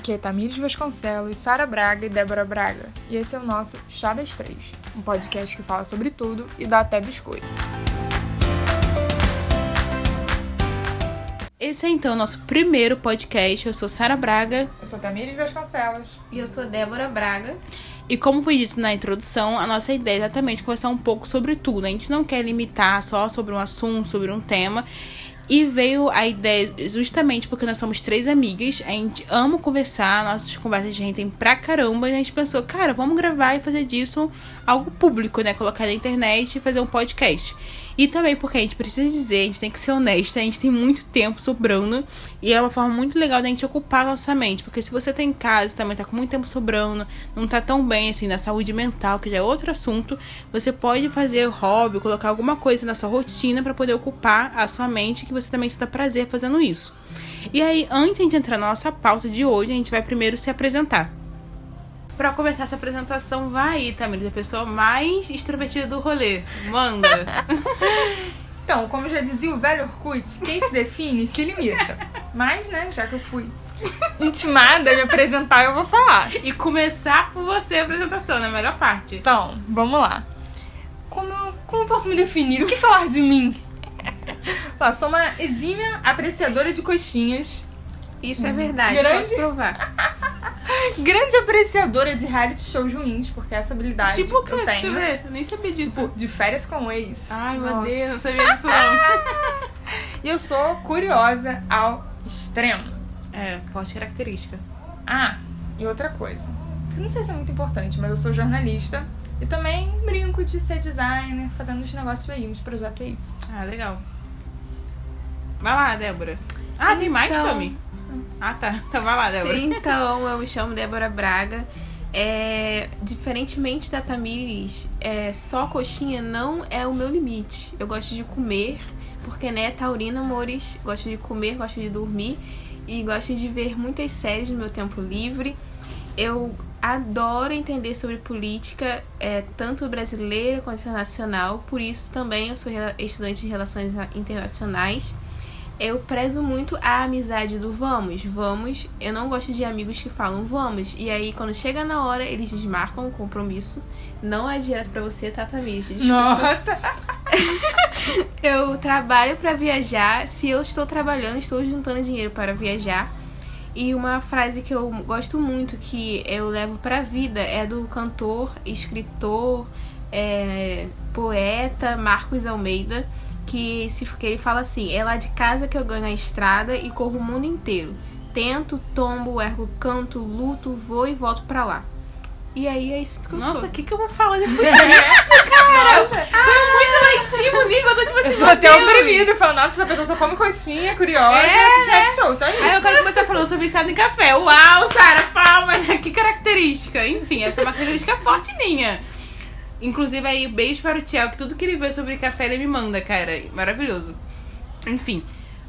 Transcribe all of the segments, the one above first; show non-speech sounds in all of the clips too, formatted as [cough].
Aqui é Tamires Vasconcelos, Sara Braga e Débora Braga. E esse é o nosso Chá das Três, um podcast que fala sobre tudo e dá até biscoito. Esse é então o nosso primeiro podcast. Eu sou Sara Braga. Eu sou Tamires Vasconcelos. E eu sou Débora Braga. E como foi dito na introdução, a nossa ideia é exatamente conversar um pouco sobre tudo. A gente não quer limitar só sobre um assunto, sobre um tema. E veio a ideia justamente porque nós somos três amigas, a gente ama conversar, nossas conversas tem pra caramba, e a gente pensou, cara, vamos gravar e fazer disso algo público, né? Colocar na internet e fazer um podcast. E também porque a gente precisa dizer, a gente tem que ser honesta, a gente tem muito tempo sobrando e é uma forma muito legal da gente ocupar nossa mente. Porque se você tá em casa também tá com muito tempo sobrando, não tá tão bem assim na saúde mental, que já é outro assunto, você pode fazer hobby, colocar alguma coisa na sua rotina para poder ocupar a sua mente, que você também sinta prazer fazendo isso. E aí, antes de entrar na nossa pauta de hoje, a gente vai primeiro se apresentar. Pra começar essa apresentação, vai aí, Tamires, a pessoa mais extrovertida do rolê. Manda. [laughs] Então, como já dizia o velho Orkut, quem se define se limita. Mas, né, já que eu fui intimada a me apresentar, eu vou falar. e começar por você a apresentação, na melhor parte. Então, vamos lá. Como, como eu posso me definir? O que falar de mim? Ó, sou uma exímia apreciadora de coxinhas. Isso é verdade, Grande- posso provar. [laughs] Grande apreciadora de reality shows ruins, porque essa habilidade tipo que eu você tenho. vê? Eu nem sabia disso. Tipo, de férias com o ex. Ai, meu Nossa. Deus, não sabia disso não. [laughs] E eu sou curiosa ao extremo. é, forte característica. Ah, e outra coisa. Que não sei se é muito importante, mas eu sou jornalista. E também brinco de ser designer, fazendo uns negócios aí, uns projetos aí. Ah, legal. Vai lá, Débora. Ah, tem mais, Então- Tommy? Ah, tá. [laughs] Então vai lá, Débora. Então, eu me chamo Débora Braga. É, diferentemente da Tamires, é, só coxinha não é o meu limite. Eu gosto de comer, porque, né, taurina, amores, gosto de comer, gosto de dormir e gosto de ver muitas séries no meu tempo livre. Eu adoro entender sobre política, é, tanto brasileira quanto internacional, por isso também eu sou estudante de relações internacionais. Eu prezo muito a amizade do vamos, vamos. Eu não gosto de amigos que falam vamos. E aí, quando chega na hora, eles desmarcam o compromisso. Não é direto pra você, tá, Tamires? Desculpa. Nossa! [laughs] Eu trabalho pra viajar. Se eu estou trabalhando, estou juntando dinheiro para viajar. E uma frase que eu gosto muito, que eu levo pra vida, é do cantor, escritor, é, poeta Marcos Almeida, que, se, que ele fala assim: É lá de casa que eu ganho a estrada e corro o mundo inteiro. Tento, tombo, ergo, canto, luto, vou e volto pra lá. E aí é isso que eu Nossa, sou. o que, que eu vou falar depois [laughs] disso, cara? Foi muito lá em [laughs] cima o nível. Eu tô tipo assim, Eu tô até Deus. oprimido, falando, nossa, essa pessoa só come coxinha, curiosa, É, assiste reality show, só isso. Aí eu quero começar falando sobre viciado em café. Uau, Sara, palmas. [laughs] Que característica. Enfim, é uma característica forte minha. Inclusive aí, beijo para o Tiago, que tudo que ele vê sobre café ele me manda, cara. Maravilhoso. Enfim.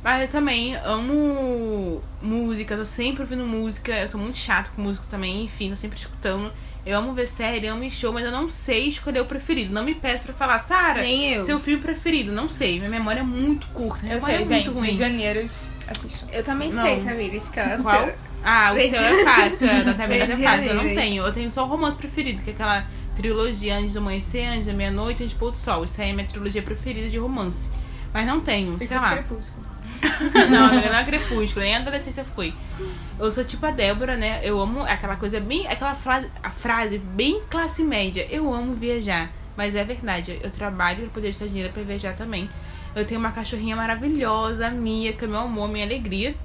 Mas eu também amo música, eu tô sempre ouvindo música, eu sou muito chato com música também, enfim, tô sempre escutando. Eu amo ver série, amo ir show, mas eu não sei escolher o preferido. Não me peço pra falar, Sara, Nem eu. seu filme preferido. Não sei, minha memória é muito curta. Minha Eu memória sei, é muito gente, ruim. Medianeiros assistam. Eu também Não. sei, Tamires, que ela Qual? Ah, o seu é fácil, é, da Tamires é fácil, eu não tenho. Eu tenho só o romance preferido, que é aquela trilogia Antes do Amanhecer, Antes da Meia-Noite, Antes do Pôr do Sol. Isso aí é minha trilogia preferida de romance. Mas não tenho, sei Fica lá. crepúsculo. [laughs] não, não é Crepúsculo, nem a adolescência foi. Eu sou tipo a Débora, né? Eu amo aquela coisa bem. aquela frase, a frase bem classe média. Eu amo viajar. Mas é verdade, eu trabalho pra poder estar dinheiro pra viajar também. Eu tenho uma cachorrinha maravilhosa, a Mia, que é meu amor, minha alegria.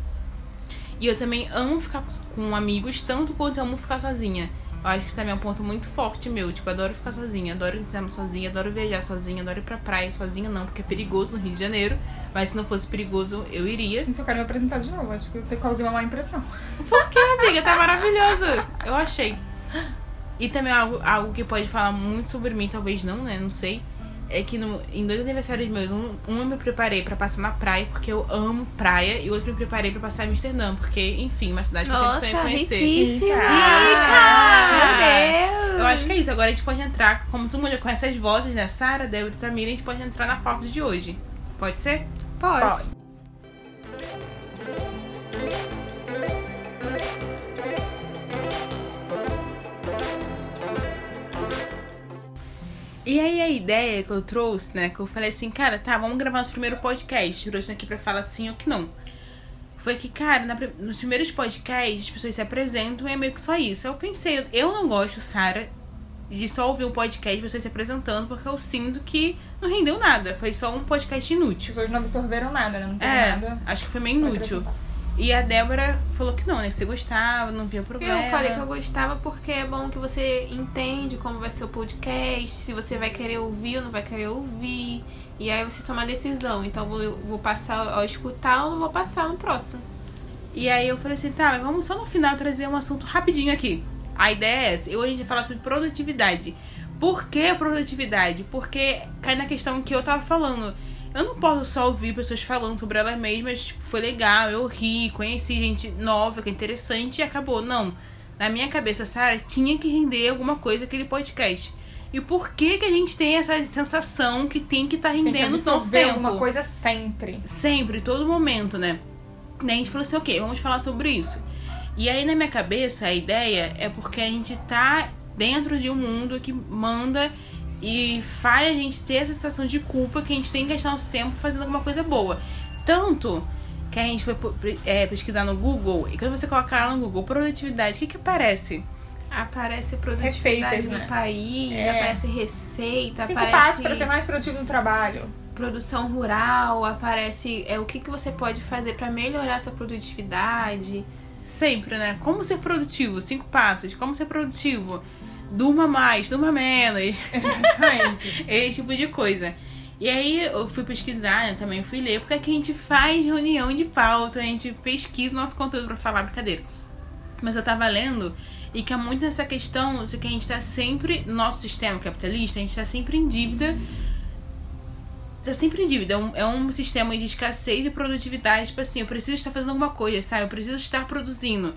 E eu também amo ficar com amigos, tanto quanto eu amo ficar sozinha. Eu acho que isso também é um ponto muito forte meu. Tipo, adoro ficar sozinha, adoro estar sozinha, adoro viajar sozinha, adoro ir pra praia sozinha, não, porque é perigoso no Rio de Janeiro. Mas se não fosse perigoso, eu iria. Isso eu quero me apresentar de novo, acho que eu causei uma má impressão. Por que, amiga? Tá maravilhoso. Eu achei. E também algo, algo que pode falar muito sobre mim, talvez não, né? Não sei. É que no, em dois aniversários meus, um, um eu me preparei pra passar na praia, porque eu amo praia, e outro eu me preparei pra passar em Amsterdã, porque, enfim, uma cidade que eu sempre sonhei conhecer. riquíssima! Rica! Meu Deus! Eu acho que é isso. Agora a gente pode entrar, como todo mundo já conhece as vozes, né? Sara, Débora e Tamira, a gente pode entrar na pauta de hoje. Pode ser? Pode. Pode. E aí a ideia que eu trouxe, né, que eu falei assim, cara, tá, vamos gravar nosso primeiro podcast. Trouxe aqui pra falar sim ou que não. Foi que, cara, na, nos primeiros podcasts as pessoas se apresentam e é meio que só isso. Eu pensei, eu não gosto, Sara, de só ouvir um podcast, pessoas se apresentando, porque eu sinto que não rendeu nada. Foi só um podcast As inútil. pessoas não absorveram nada, né? Não tem É, nada. acho que foi meio inútil. acrescentar. E a Débora falou que não, né? Que você gostava, não via problema. Eu falei que eu gostava porque é bom que você entende como vai ser o podcast, se você vai querer ouvir ou não vai querer ouvir. E aí você toma a decisão. Então eu vou, vou passar ao escutar ou não vou passar no próximo. E aí eu falei assim, tá, mas vamos só no final trazer um assunto rapidinho aqui. A ideia é essa. Eu hoje a gente vai falar sobre produtividade. Por que produtividade? Porque cai na questão que eu tava falando. Eu não posso só ouvir pessoas falando sobre elas mesmas, tipo, foi legal, eu ri, conheci gente nova, que é interessante e acabou. Não. Na minha cabeça, Sarah, tinha que render alguma coisa aquele podcast. E por que que a gente tem essa sensação que tem que estar tá rendendo absorver tempo? alguma coisa sempre. Sempre, todo momento, né? Daí a gente falou assim, ok, vamos falar sobre isso. E aí na minha cabeça a ideia é porque a gente tá dentro de um mundo que manda e faz a gente ter essa sensação de culpa que a gente tem que gastar nosso tempo fazendo alguma coisa boa. Tanto que a gente foi é, pesquisar no Google e quando você colocar lá no Google produtividade, o que que aparece? Aparece produtividade Receitas, no né? país, É. aparece receita, Cinco aparece passos pra ser mais produtivo no trabalho. produção rural, aparece é, o que, que você pode fazer pra melhorar sua produtividade. Sempre, né? Como ser produtivo? Cinco passos. Como ser produtivo? Durma mais, durma menos. Exatamente. [laughs] Esse tipo de coisa. E aí eu fui pesquisar, né, também fui ler, porque aqui a gente faz reunião de pauta, a gente pesquisa o nosso conteúdo pra falar brincadeira. Mas eu tava lendo e que é muito nessa questão de que a gente tá sempre, no nosso sistema capitalista, a gente tá sempre em dívida. Tá sempre em dívida. É um, é um sistema de escassez e produtividade. Tipo assim, eu preciso estar fazendo alguma coisa, sabe? Eu preciso estar produzindo.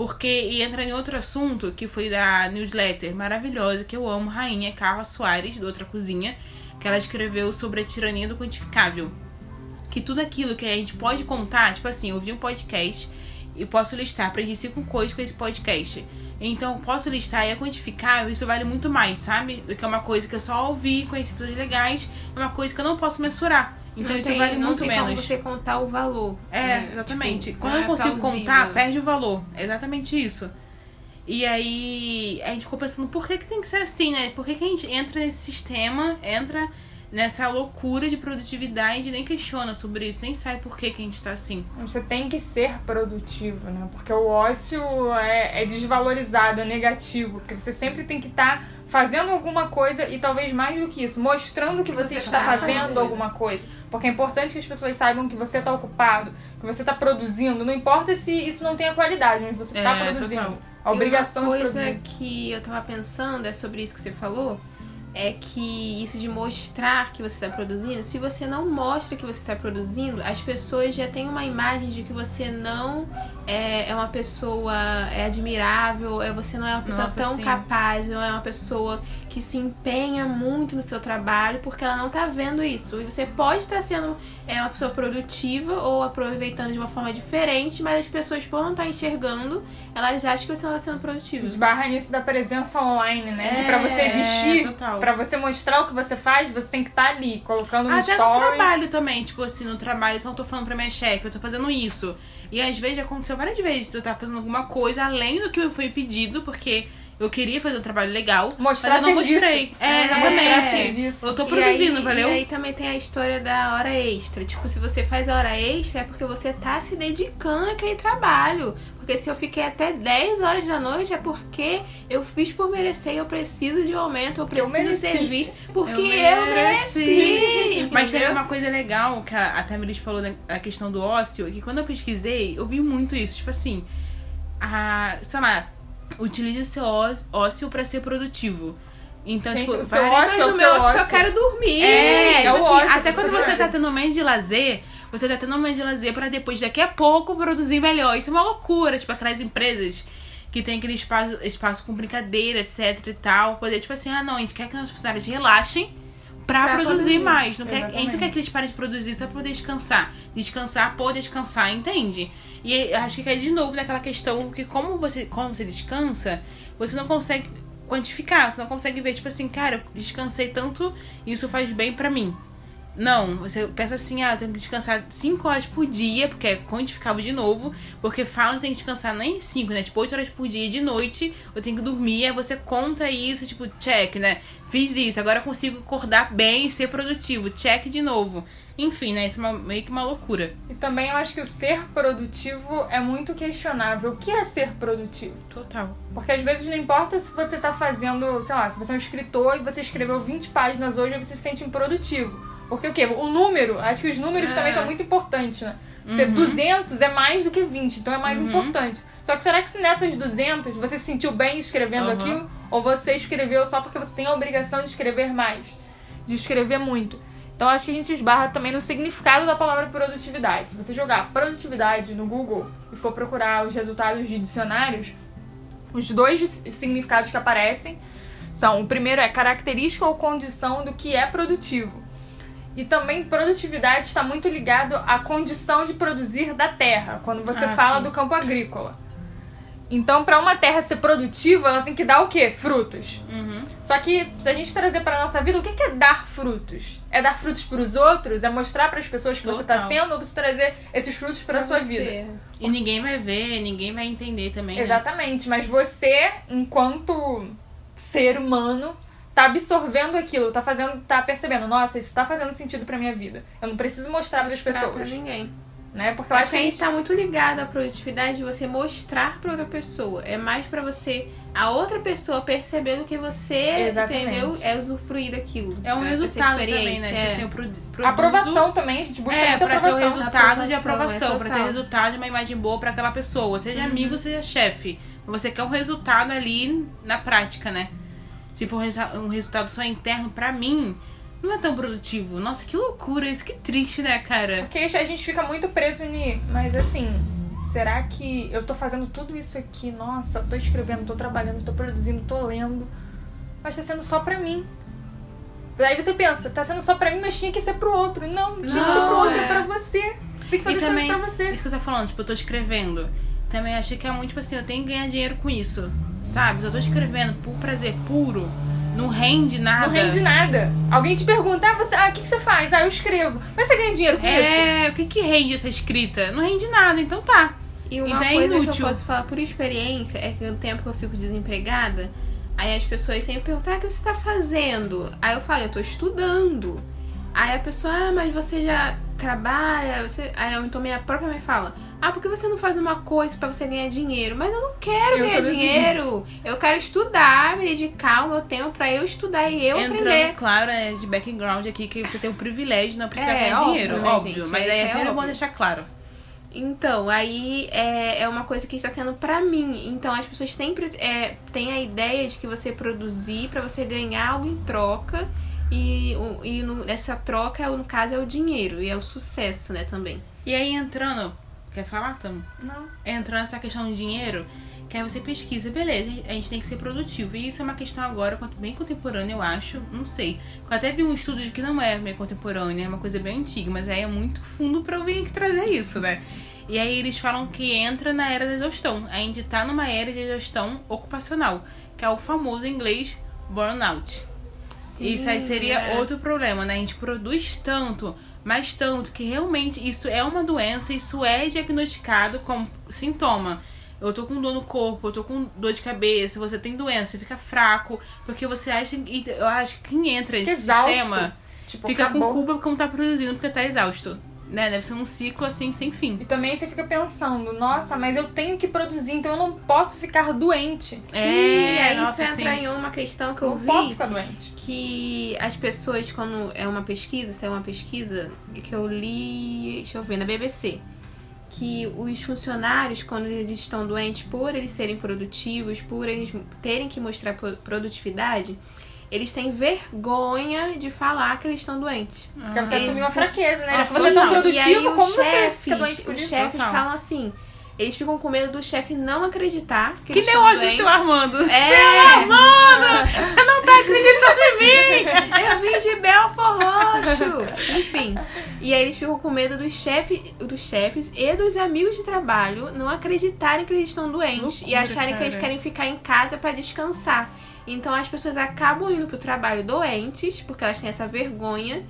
Porque, e entra em outro assunto, que foi da newsletter maravilhosa, que eu amo, Rainha Carla Soares, do Outra Cozinha, que ela escreveu sobre a tirania do quantificável. Que tudo aquilo que a gente pode contar, tipo assim, eu vi um podcast e posso listar, preencher cinco coisas com esse podcast. Então, posso listar e é quantificável, isso vale muito mais, sabe? Do que uma coisa que eu só ouvi, conheci pessoas legais, é uma coisa que eu não posso mensurar. Então, não isso tem, vale muito menos. como você contar o valor. É, né? exatamente. Tipo, Quando não eu é consigo plausível. contar, perde o valor. É exatamente isso. E aí, a gente ficou pensando, por que, que tem que ser assim, né? Por que, que a gente entra nesse sistema, entra nessa loucura de produtividade nem questiona sobre isso, nem sabe por que, que a gente tá assim. Você tem que ser produtivo, né? Porque o ócio é, é desvalorizado, é negativo. Porque você sempre tem que estar fazendo alguma coisa e talvez mais do que isso, mostrando que você, Você está tá fazendo alguma coisa. Porque é importante que as pessoas saibam que você está ocupado, que você está produzindo. Não importa se isso não tenha qualidade, mas você está É, produzindo. total. A obrigação e uma de coisa produzir. que eu tava pensando é sobre isso que você falou. É que isso de mostrar que você está produzindo, se você não mostra que você está produzindo, as pessoas já têm uma imagem de que você não é, é uma pessoa é admirável, é, você não é uma pessoa Nossa, tão sim. capaz, não é uma pessoa que se empenha muito no seu trabalho, porque ela não tá vendo isso. E você pode estar sendo é, uma pessoa produtiva ou aproveitando de uma forma diferente, mas as pessoas, por não estar enxergando, elas acham que você não está sendo produtivo. Esbarra nisso da presença online, né? que É, pra você existir, total. pra você mostrar o que você faz, você tem que estar ali, colocando no Até no trabalho também, tipo assim, no trabalho, se eu não tô falando pra minha chefe, eu tô fazendo isso. E às vezes aconteceu várias vezes, eu tava fazendo alguma coisa além do que foi pedido, porque eu queria fazer um trabalho legal, Mostrar mas eu não serviço. mostrei. É, É, exatamente. serviço. Eu tô E produzindo, aí, valeu? E aí também tem a história da hora extra. Tipo, se você faz a hora extra é porque você tá se dedicando àquele trabalho. Porque se eu fiquei até 10 horas da noite é porque eu fiz por merecer, eu preciso de um aumento, eu preciso mereci. ser visto. Porque Eu eu mereci. mereci. Mas teve entendeu? uma coisa legal que a, a Tamiris falou na, na questão do ócio, que quando eu pesquisei, eu vi muito isso. Tipo assim, a, sei lá, utilize o seu ócio, ócio pra ser produtivo. Então, Gente, tipo, várias- ócio Mas é o meu eu só ócio. quero dormir. É, É tipo assim, ócio até quando você você tá tendo um momento de lazer, você tá tendo um momento de lazer pra depois, daqui a pouco, produzir melhor. Isso é uma loucura, tipo, aquelas empresas que tem aquele espaço, espaço com brincadeira, etc e tal. Poder, tipo assim, ah, não, a gente quer que nossos funcionários relaxem pra, Pra produzir, produzir. mais. Não quer, a gente não quer que eles parem de produzir só pra poder descansar. Descansar por descansar, entende? E acho que cai de novo naquela questão que como você, como você descansa, você não consegue quantificar, você não consegue ver, tipo assim, cara, eu descansei tanto isso faz bem pra mim. Não, você pensa assim, ah, eu tenho que descansar 5 horas por dia, porque é quantificável de novo, porque falam que tem que descansar nem 5, né? Tipo, 8 horas por dia de noite, eu tenho que dormir, aí você conta isso, tipo, check, né? Fiz isso, agora consigo acordar bem e ser produtivo, check de novo. Enfim, né? Isso é uma, meio que uma loucura. E também eu acho que o ser produtivo é muito questionável. O que é ser produtivo? Total. Porque às vezes não importa se você tá fazendo, sei lá, se você é um escritor e você escreveu 20 páginas hoje e você se sente improdutivo. Porque o quê? O número, acho que os números É. também são muito importantes, né? Ser Uhum. 200 é mais do que 20, então é mais Uhum. importante. Só que será que se nessas 200 você se sentiu bem escrevendo Uhum. aquilo? Ou você escreveu só porque você tem a obrigação de escrever mais? De escrever muito? Então acho que a gente esbarra também no significado da palavra produtividade. Se você jogar produtividade no Google e for procurar os resultados de dicionários, os dois significados que aparecem são: o primeiro é característica ou condição do que é produtivo. E também produtividade está muito ligado à condição de produzir da terra, quando você Ah, fala sim. do campo agrícola. Então, para uma terra ser produtiva, ela tem que dar o quê? Frutos. Uhum. Só que se a gente trazer para nossa vida, o que é dar frutos? É dar frutos para os outros? É mostrar para as pessoas que você está Total. sendo ou você trazer esses frutos para sua você. vida? E ninguém vai ver, ninguém vai entender também. né? Exatamente, mas você, enquanto ser humano, tá absorvendo aquilo, tá fazendo, tá percebendo, nossa, isso tá fazendo sentido pra minha vida. Eu não preciso mostrar para as Mostrar pra pessoas, ninguém. né? Porque eu Eu acho que a gente tá muito ligado à produtividade de você mostrar pra outra pessoa. É mais pra você, a outra pessoa percebendo que você, Exatamente. entendeu? É usufruir daquilo. É um Essa resultado também, né? Tipo é. assim, eu pro, produzo... aprovação também, a gente busca É, muita pra ter o aprovação. resultado de Aprovação, aprovação, é pra ter resultado de uma imagem boa pra aquela pessoa, seja Uhum. amigo, seja chefe. Você quer um resultado ali na prática, né? Se for um resultado só interno, pra mim, não é tão produtivo. Nossa, que loucura isso, que triste, né, cara? Porque a gente fica muito preso ni, mas assim, será que eu tô fazendo tudo isso aqui? Nossa, tô escrevendo, tô trabalhando, tô produzindo, tô lendo, mas tá sendo só pra mim. Aí você pensa, tá sendo só pra mim, mas tinha que ser pro outro. Não, tinha que ser Não, pro outro, é. pra você. Você tem que fazer E também, pra você. isso que você tá falando, tipo, eu tô escrevendo. Também achei que é muito, tipo assim, eu tenho que ganhar dinheiro com isso. Sabe? Se eu tô escrevendo por prazer puro, não rende nada. Não rende nada. Alguém te pergunta, ah, você, ah, o que, que você faz? Ah, eu escrevo. Mas você ganha dinheiro com isso? É, o que que rende essa escrita? Não rende nada, então tá. E uma Então é coisa que eu posso falar por experiência é que no tempo que eu fico desempregada, aí as pessoas sempre perguntam: ah, o que você tá fazendo? Aí eu falo: eu tô estudando. Aí a pessoa, ah, mas você já trabalha? Você... Aí eu, então minha própria mãe fala: ah, por que você não faz uma coisa pra você ganhar dinheiro? Mas eu não quero Eu ganhar dinheiro. Eu quero estudar, me dedicar o meu tempo pra eu estudar e eu Entrando, aprender. claro, é de background aqui que você tem o privilégio de não precisar É, ganhar óbvio, dinheiro, né, óbvio. gente? Mas aí é é sempre bom deixar claro. Então, aí é, é uma coisa que está sendo pra mim. Então, as pessoas sempre é, têm a ideia de que você produzir pra você ganhar algo em troca. E, o- e no- essa troca, no caso, é o dinheiro. E é o sucesso, né, também. E aí entrando. Quer falar, Tamo? Não. Entrando nessa questão do dinheiro, que aí você pesquisa, beleza, a gente tem que ser produtivo. E isso é uma questão agora bem contemporânea, eu acho. Não sei. Eu até vi um estudo de que não é bem contemporânea, é uma coisa bem antiga, mas aí é muito fundo pra eu vir aqui trazer isso, né? E aí eles falam que entra na era da exaustão. A gente tá numa era de exaustão ocupacional, que é o famoso em inglês burnout. Isso aí seria é. outro problema, né? A gente produz tanto, mas tanto, que realmente isso é uma doença, isso é diagnosticado como sintoma. Eu tô com dor no corpo, eu tô com dor de cabeça, você tem doença, você fica fraco, porque você acha. Eu acho que quem entra nesse exausto. sistema Tipo, fica acabou. com culpa porque não tá produzindo, porque tá exausto. Né? Deve ser um ciclo assim sem fim. E também você fica pensando, nossa, mas eu tenho que produzir, então eu não posso ficar doente. Sim, É, aí nossa, isso entra sim. em uma questão que Eu não vi. posso ficar doente. que as pessoas, quando é uma pesquisa, se é uma pesquisa que eu li, deixa eu ver, na BBC, que os funcionários, quando eles estão doentes, por eles serem produtivos, por eles terem que mostrar pro- produtividade, eles têm vergonha de falar que eles estão doentes. Porque você assumiu uma fraqueza, né? Ah, Se você é tão produtivo, e aí como os você chefes, fica doente por os isso? chefes Total. falam assim, eles ficam com medo do chefe não acreditar que, Que eles nem estão hoje o doentes. seu Armando. É. Seu Armando! Você não tá acreditando em mim! [laughs] Eu vim de Belfor Roxo! Enfim. E aí eles ficam com medo dos, chefe, dos chefes e dos amigos de trabalho não acreditarem que eles estão doentes e Loucura, acharem que eles cara. querem ficar em casa pra descansar. Então as pessoas acabam indo pro trabalho doentes, porque elas têm essa vergonha.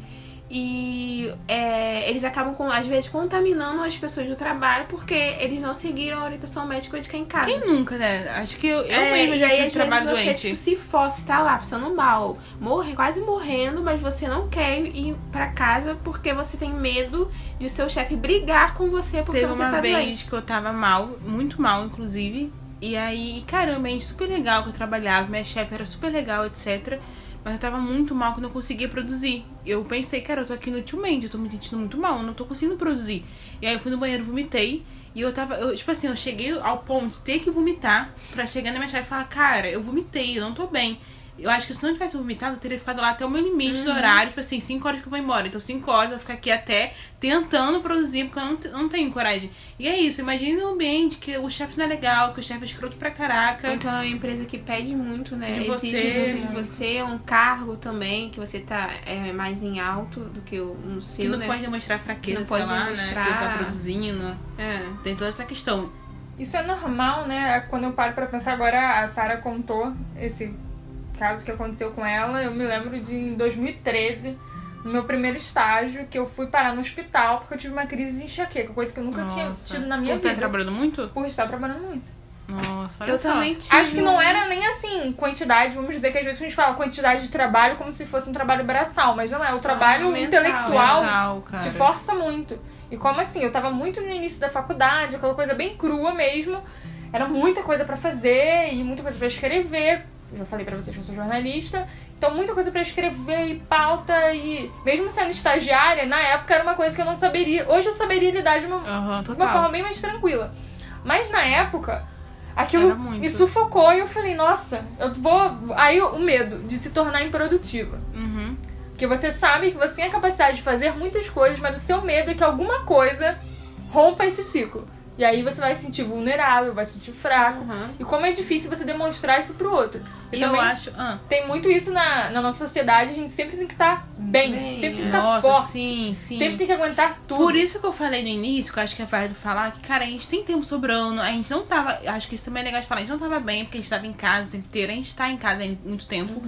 E é, eles acabam, com, às vezes, contaminando as pessoas do trabalho porque eles não seguiram a orientação médica de quem em casa. Quem nunca, né? Acho que eu, eu É, mesmo já fui trabalho vezes, você, doente. tipo, se fosse estar lá passando mal, morre, quase morrendo, mas você não quer ir pra casa porque você tem medo de o seu chefe brigar com você porque Teve você uma tá vez doente. que eu tava mal, muito mal, inclusive. E aí, caramba, gente, super legal que eu trabalhava, minha chefe era super legal, etc. Mas eu tava muito mal que eu não conseguia produzir. Eu pensei, cara, eu tô aqui inutilmente, eu tô me sentindo muito mal, eu não tô conseguindo produzir. E aí eu fui no banheiro, vomitei. E eu tava, eu, tipo assim, eu cheguei ao ponto de ter que vomitar pra chegar na minha chefe e falar, cara, eu vomitei, eu não tô bem. Eu acho que se eu não tivesse vomitado, eu teria ficado lá até o meu limite do horário, tipo assim, 5 horas que eu vou embora. Então 5 horas eu vou ficar aqui até tentando produzir, porque eu não, não tenho coragem. E é isso, imagine um ambiente que o chefe não é legal, que o chefe é escroto pra caraca. Então é uma empresa que pede muito, né? De Exige você. muito de você, um cargo também, que você tá é, mais em alto do que o um que seu, não né? pode demonstrar fraqueza, não sei pode lá, né? demonstrar. Que ele tá produzindo. É. Tem toda essa questão. Isso é normal, né? Quando eu paro pra pensar agora, a Sara contou esse caso que aconteceu com ela. Eu me lembro de em 2013, no meu primeiro estágio, que eu fui parar no hospital porque eu tive uma crise de enxaqueca, coisa que eu nunca tinha Nossa. tido na minha Por vida. trabalhando muito? Por estar trabalhando muito. Nossa, olha Eu só. também tive. Acho que não era nem assim, quantidade, vamos dizer que às vezes a gente fala quantidade de trabalho como se fosse um trabalho braçal, mas não é. O trabalho Ah, mental, intelectual cara. te força muito. E como assim, eu tava muito no início da faculdade, aquela coisa bem crua mesmo. Era muita coisa pra fazer e muita coisa pra escrever. Já falei pra vocês que eu sou jornalista. Então, muita coisa pra escrever e pauta e... Mesmo sendo estagiária, na época era uma coisa que eu não saberia. Hoje eu saberia lidar de uma, Aham, de uma forma bem mais tranquila. Mas na época, aquilo me sufocou e eu falei, nossa, eu vou... Aí o medo de se tornar improdutiva. Uhum. Porque você sabe que você tem a capacidade de fazer muitas coisas, mas o seu medo é que alguma coisa rompa esse ciclo. E aí você vai se sentir vulnerável, vai se sentir fraco. Uhum. E como é difícil você demonstrar isso pro outro. E, E eu acho. Ah, tem muito isso na, na nossa sociedade, a gente sempre tem que estar bem, Bem, sempre tem que estar nossa, forte. sim, sim. Sempre tem que aguentar tudo. Por isso que eu falei no início, que eu acho que é válido falar, que, cara, a gente tem tempo sobrando, a gente não tava. Acho que isso também é legal de falar, a gente não tava bem porque a gente tava em casa o tempo inteiro, a gente tá em casa há muito tempo.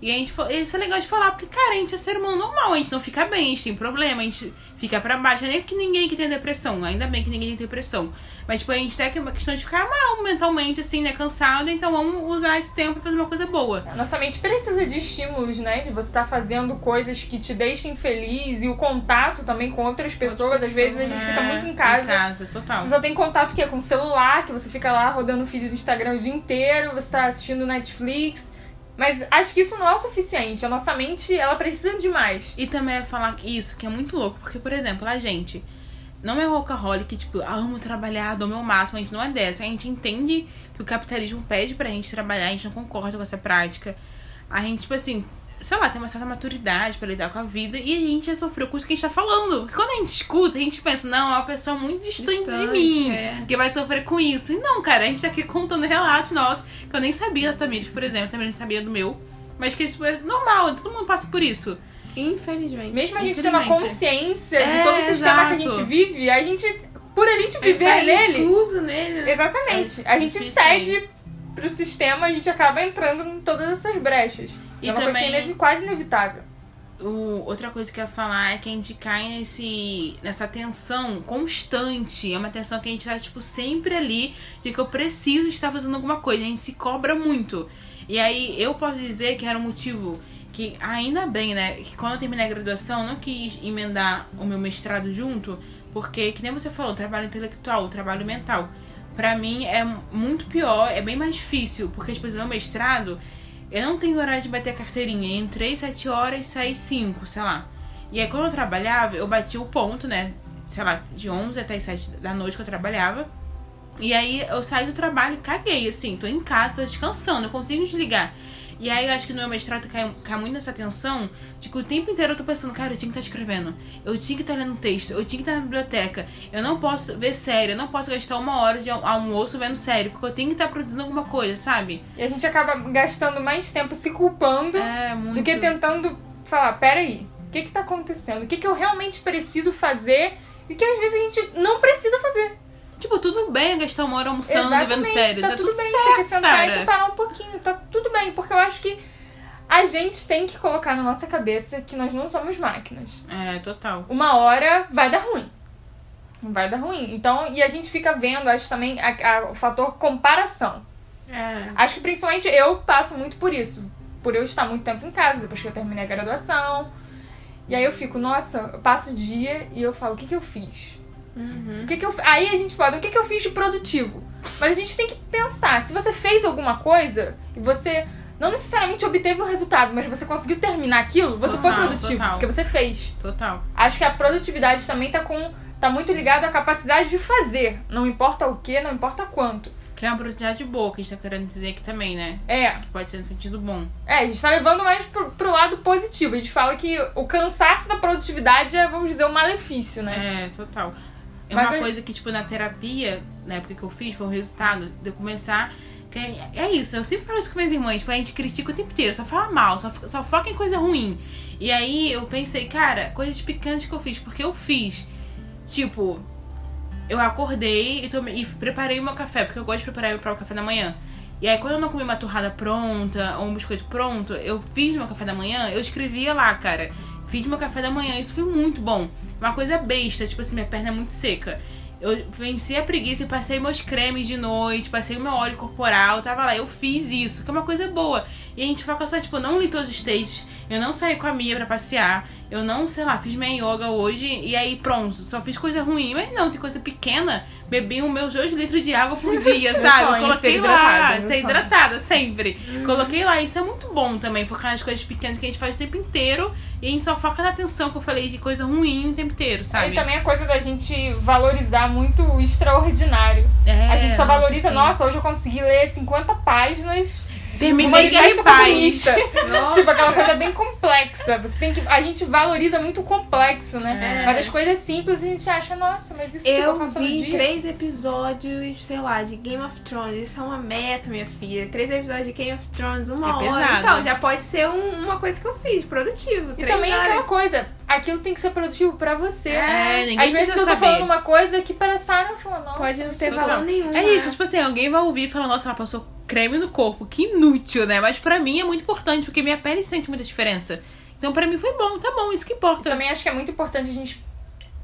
E a gente isso é legal de falar, porque, cara, a gente é ser humano normal, a gente não fica bem, a gente tem problema, a gente fica pra baixo. É nem que ninguém que tem depressão, ainda bem que ninguém tem depressão. Mas, tipo, a gente tem uma questão de ficar mal mentalmente, assim, né, cansado, então vamos usar esse tempo pra fazer uma coisa boa. Nossa mente precisa de estímulos, né? De você estar fazendo coisas que te deixem feliz e o contato também com outras pessoas. Às vezes a gente fica É, muito em casa. Em casa, total. Você só tem contato o quê? com o celular, que você fica lá rodando vídeos do Instagram o dia inteiro, você tá assistindo Netflix. Mas acho que isso não é o suficiente. A nossa mente, ela precisa de mais. E também é falar isso, que é muito louco, porque, por exemplo, a gente não é workaholic, tipo, ah, amo trabalhar, dou meu máximo, a gente não é dessa. A gente entende que o capitalismo pede pra gente trabalhar, a gente não concorda com essa prática. A gente, tipo assim, sei lá, tem uma certa maturidade pra lidar com a vida e a gente já sofreu com isso que a gente tá falando. Porque quando a gente escuta, a gente pensa, não, é uma pessoa muito distante, de Distante, mim é. que vai sofrer com isso. E não, cara, a gente tá aqui contando relatos nossos, que eu nem sabia da Tamires, por exemplo, também não sabia do meu. Mas que isso é normal, todo mundo passa por isso. Infelizmente. Mesmo a gente ter uma Infelizmente. consciência É, de todo o sistema que a exato. gente vive, a gente, por a gente A gente viver tá nele, incluso nele, né? exatamente, É a gente cede pro sistema, a gente acaba entrando em todas essas brechas. E é uma coisa que é também- quase inevitável. O, outra coisa que eu ia falar é que a gente cai nesse, nessa tensão constante. É uma tensão que a gente tá, tipo, sempre ali de que eu preciso estar fazendo alguma coisa. A gente se cobra muito. E aí eu posso dizer que era um motivo que, ainda bem, né? Que quando eu terminei a graduação, eu não quis emendar o meu mestrado junto, porque, que nem você falou, trabalho intelectual, trabalho mental. Pra mim é muito pior, é bem mais difícil, porque, tipo, no meu mestrado, eu não tenho horário de bater a carteirinha. Entrei 7 horas, saí 5, sei lá. E aí, quando eu trabalhava, eu batia o ponto, né? Sei lá, de 11 até as 7 da noite que eu trabalhava. E aí, eu saí do trabalho e caguei, assim. Tô em casa, tô descansando, eu consigo desligar. E aí, eu acho que no meu mestrado cai, cai muito nessa tensão de que o tempo inteiro eu tô pensando, cara, eu tinha que estar escrevendo. Eu tinha que estar lendo texto, eu tinha que estar na biblioteca. Eu não posso ver série, eu não posso gastar uma hora de al- almoço vendo série, porque eu tenho que estar produzindo alguma coisa, sabe? E a gente acaba gastando mais tempo se culpando É, muito. do que tentando falar, peraí, o que que tá acontecendo? O que que eu realmente preciso fazer e que às vezes a gente não precisa fazer. Tipo, tudo bem gastar uma hora almoçando e vendo série. tá, Tá, tudo, bem, você certo, sentar e Sarah. tu parar um pouquinho, tá tudo bem, porque eu acho que a gente tem que colocar na nossa cabeça que nós não somos máquinas. É, total. Uma hora vai dar ruim. Vai dar ruim. Então, e a gente fica vendo, acho também, a- a- o fator comparação. É. Acho que principalmente eu passo muito por isso. Por eu estar muito tempo em casa, depois que eu terminei a graduação. E aí eu fico, nossa, eu passo o dia e eu falo, o que, que eu fiz? Uhum. O que, que eu Aí a gente fala, o que, que eu fiz de produtivo? Mas a gente tem que pensar, se você fez alguma coisa e você não necessariamente obteve um resultado, mas você conseguiu terminar aquilo, você foi produtivo, total. porque você fez. Total. Acho que a produtividade também tá com. tá muito ligado à capacidade de fazer. Não importa o que, não importa quanto. Que é uma produtividade boa, que a gente tá querendo dizer aqui também, né? É, Que pode ser no sentido bom. É, a gente tá levando mais pro, pro lado positivo. A gente fala que o cansaço da produtividade é, vamos dizer, um malefício, né? É, total. É Mas uma coisa que, tipo, na terapia, na época que eu fiz, foi um resultado de eu começar. Que é, é isso, eu sempre falo isso com minhas irmãs, tipo, a gente critica o tempo inteiro, só fala mal, só, só foca em coisa ruim. E aí eu pensei, cara, coisas pequenas que eu fiz, porque eu fiz. Tipo, eu acordei e, tomei, e preparei o meu café, porque eu gosto de preparar meu próprio café da manhã. E aí, quando eu não comi uma torrada pronta ou um biscoito pronto, eu fiz meu café da manhã, eu escrevia lá, cara. Fiz meu café da manhã, isso foi muito bom. Uma coisa besta, tipo assim, minha perna é muito seca. Eu venci a preguiça e passei meus cremes de noite, passei o meu óleo corporal, tava lá, eu fiz isso, que é uma coisa boa. E a gente foca só, tipo, eu não li todos os textos, eu não saí com a Mia pra passear, eu não, sei lá, fiz minha yoga hoje e aí pronto, só fiz coisa ruim. Mas não, tem coisa pequena, bebi os meus 2 litros de água por dia, [laughs] sabe? sonho, Coloquei ser lá, hidratada, meu ser hidratada sempre. Coloquei lá, isso é muito bom também, focar nas coisas pequenas que a gente faz o tempo inteiro e a gente só foca na atenção que eu falei de coisa ruim o tempo inteiro, sabe? E também a coisa da gente valorizar muito o extraordinário. É, a gente só nossa, valoriza, sim. nossa, hoje eu consegui ler 50 páginas. Terminei Guerra e Paz. Comunista. Nossa. Tipo, aquela coisa bem complexa. Você tem que. A gente valoriza muito o complexo, né? É. Mas as coisas simples a gente acha, nossa, mas isso tipo, eu Eu faço no vi dia. três episódios, sei lá, de Game of Thrones. Isso é uma meta, minha filha. Três episódios de Game of Thrones, uma É hora. pesado. Então, já pode ser um- uma coisa que eu fiz, produtivo. E três também horas. aquela coisa, aquilo tem que ser produtivo pra você. É, ninguém Às vezes precisa eu tô saber. falando uma coisa que para a Sarah fala, nossa. Pode não ter valor nenhum. É né? isso, tipo assim, alguém vai ouvir e falar, nossa, ela passou creme no corpo, que inútil, né? Mas pra mim é muito importante, porque minha pele sente muita diferença. Então pra mim foi bom, tá bom, isso que importa. Também acho que é muito importante a gente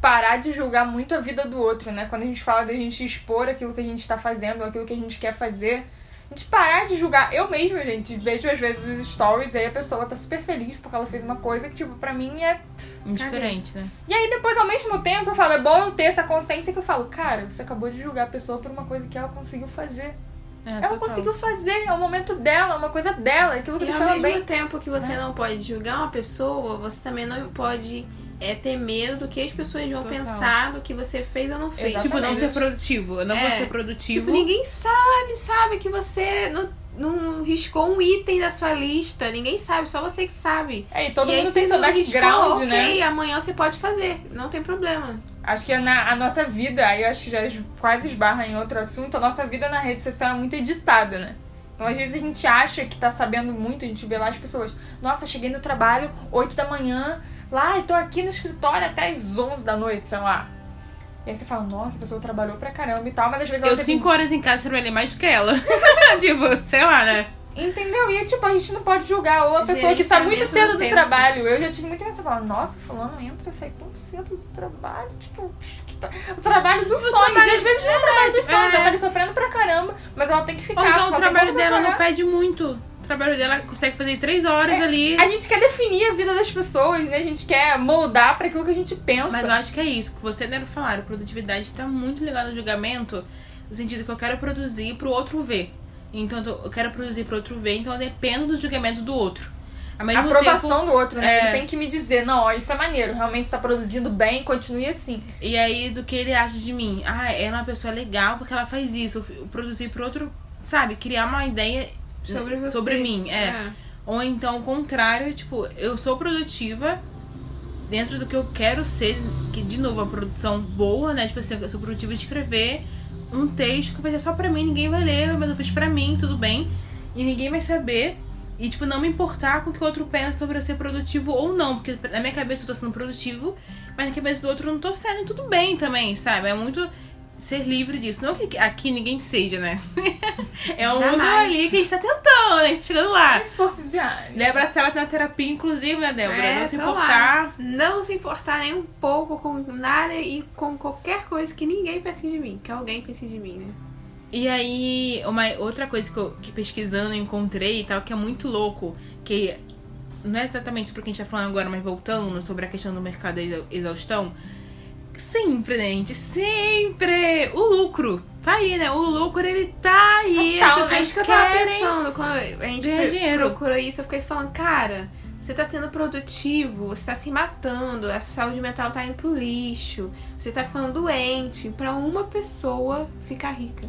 parar de julgar muito a vida do outro, né? Quando a gente fala da gente expor aquilo que a gente tá fazendo, aquilo que a gente quer fazer. A gente parar de julgar. Eu mesma, gente, vejo às vezes os stories e aí a pessoa tá super feliz porque ela fez uma coisa que, tipo, pra mim é. Indiferente, né? E aí depois, ao mesmo tempo, eu falo, é bom eu ter essa consciência que eu falo, cara, você acabou de julgar a pessoa por uma coisa que ela conseguiu fazer. É, ela total. conseguiu fazer, é o momento dela, é uma coisa dela, é aquilo que E ao deixa ela mesmo bem. tempo que você né? não pode julgar uma pessoa, você também não pode é, ter medo do que as pessoas vão Total. pensar do que você fez ou não fez. Tipo, não Exatamente. ser produtivo. Eu não vou É. ser produtivo. Tipo, ninguém sabe, sabe, que você não, não riscou um item da sua lista. Ninguém sabe, só você que sabe. É, e todo e aí, mundo tem se seu não riscou, background, ok, né? amanhã você pode fazer. Não tem problema. Acho que na, a nossa vida, aí eu acho que já quase esbarra em outro assunto, a nossa vida na rede social é muito editada, né? Então, às vezes, a gente acha que tá sabendo muito, a gente vê lá as pessoas, nossa, cheguei no trabalho 8 da manhã, lá, e tô aqui no escritório até as 11 da noite, sei lá. E aí você fala, nossa, a pessoa trabalhou pra caramba e tal, mas às vezes ela Eu, teve- cinco horas em casa, trabalhei mais do que ela. [laughs] tipo, sei lá, né? Entendeu? E tipo, a gente não pode julgar ou a pessoa que sai muito Gerenciamento cedo do trabalho. Eu já tive muita gente falando, nossa, fulano entra e sai tão cedo do trabalho. Tipo, que tá- o trabalho dos sonhos. E às vezes não é o trabalho dos sonhos. é. Ela tá ali sofrendo pra caramba, mas ela tem que ficar. Ou então o trabalho dela não pede muito. O trabalho dela consegue fazer em três horas É, ali. A gente quer definir a vida das pessoas, né? A gente quer moldar pra aquilo que a gente pensa. Mas eu acho que é isso, que você deve falar. A produtividade está muito ligada ao julgamento, no sentido que eu quero produzir pro outro ver. Então eu quero produzir pro outro ver, então eu dependo do julgamento do outro. Ao a aprovação tempo, do outro, né? é. Ele tem que me dizer, não, ó, isso é maneiro, realmente está produzindo bem, continue assim. e aí do que ele acha de mim. Ah, ela é uma pessoa legal porque ela faz isso. Eu produzir pro outro, sabe, criar uma ideia Sobre você. sobre mim. É. Ou então o contrário, tipo, eu sou produtiva dentro do que eu quero ser, que de novo, a produção boa, né? Tipo assim, eu sou produtiva de escrever um texto que vai ser só pra mim, ninguém vai ler, mas eu fiz pra mim, tudo bem. E ninguém vai saber. E, tipo, não me importar com o que o outro pensa sobre eu ser produtivo ou não. Porque na minha cabeça eu tô sendo produtivo, mas na cabeça do outro eu não tô sendo, e tudo bem também, sabe? É muito ser livre disso. Não que aqui ninguém seja, né? [laughs] é um mundo ali que a gente tá tentando, né? Chegando lá. Esforço diário. Débora, tem uma terapia, inclusive, né, Débora? É, não se importar. lá. Não se importar nem um pouco com nada e com qualquer coisa que ninguém pense de mim. Que alguém pense de mim, né? E aí, uma outra coisa que eu que pesquisando eu encontrei e tal, que é muito louco, que não é exatamente sobre o que a gente tá falando agora, mas voltando sobre a questão do mercado da exa- exaustão. Sempre, gente? Sempre! O lucro. Tá aí, né? O lucro, ele tá aí. Total, As? É isso que eu tava pensando quando a gente ganhar dinheiro. procurou isso. Eu fiquei falando, cara, você tá sendo produtivo, você tá se matando, a sua saúde mental tá indo pro lixo, você tá ficando doente pra uma pessoa ficar rica.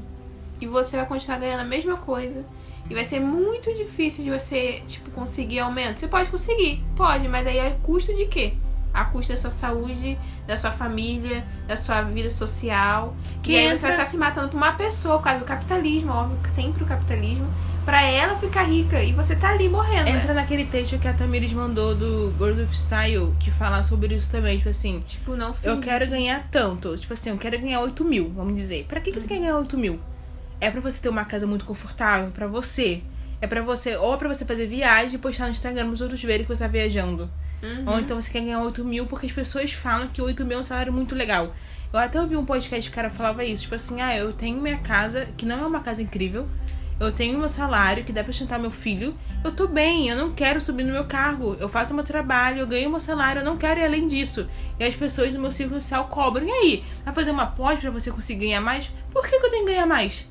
E você vai continuar ganhando a mesma coisa. E vai ser muito difícil de você, tipo, conseguir aumento. Você pode conseguir, pode, mas aí a custo de quê? A custo da sua saúde, da sua família, da sua vida social. Que e aí entra- você vai estar se matando por uma pessoa, por causa do capitalismo, óbvio, sempre o capitalismo, pra ela ficar rica. E você tá ali morrendo. né? Entra naquele texto que a Tamires mandou do Girls of Style, que fala sobre isso também. Tipo assim, Tipo, não eu finge. quero ganhar tanto. Tipo assim, eu quero ganhar 8 mil, vamos dizer. Pra que, que você quer ganhar 8 mil? É pra você ter uma casa muito confortável pra você. É pra você, ou é pra você fazer viagem e postar no Instagram pros outros verem que você tá viajando. Uhum. Ou então você quer ganhar 8 mil porque as pessoas falam que 8 mil é um salário muito legal. Eu até ouvi um podcast que o cara falava isso, tipo assim, ah, eu tenho minha casa, que não é uma casa incrível, eu tenho meu salário, que dá pra sustentar meu filho, eu tô bem, eu não quero subir no meu cargo, eu faço meu trabalho, eu ganho meu salário, eu não quero ir além disso. E as pessoas do meu círculo social cobram. E aí? Vai fazer uma pós pra você conseguir ganhar mais? Por que, que eu tenho que ganhar mais?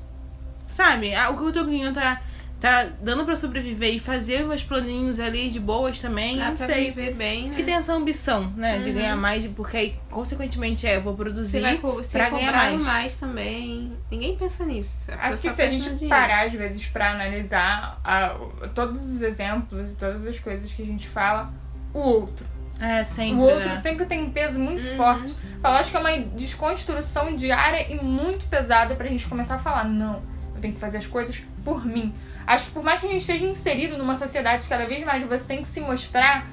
Sabe? Ah, o que eu tô ganhando tá, tá dando pra sobreviver e fazer meus planinhos ali de boas também, Dá não pra sei. viver bem, né? Porque tem essa ambição, né? De ganhar mais, porque aí, consequentemente, é, eu vou Você produzir vai co- você pra ganhar mais. mais. também. Ninguém pensa nisso. A Acho que se a gente parar, às vezes, pra analisar a- todos os exemplos, todas as coisas que a gente fala, o outro. É, sempre. O outro né? sempre tem um peso muito Uhum. forte. Eu acho que é uma desconstrução diária e muito pesada pra gente começar a falar, não, tenho que fazer as coisas por mim. Acho que por mais que a gente esteja inserido numa sociedade que cada vez mais você tem que se mostrar,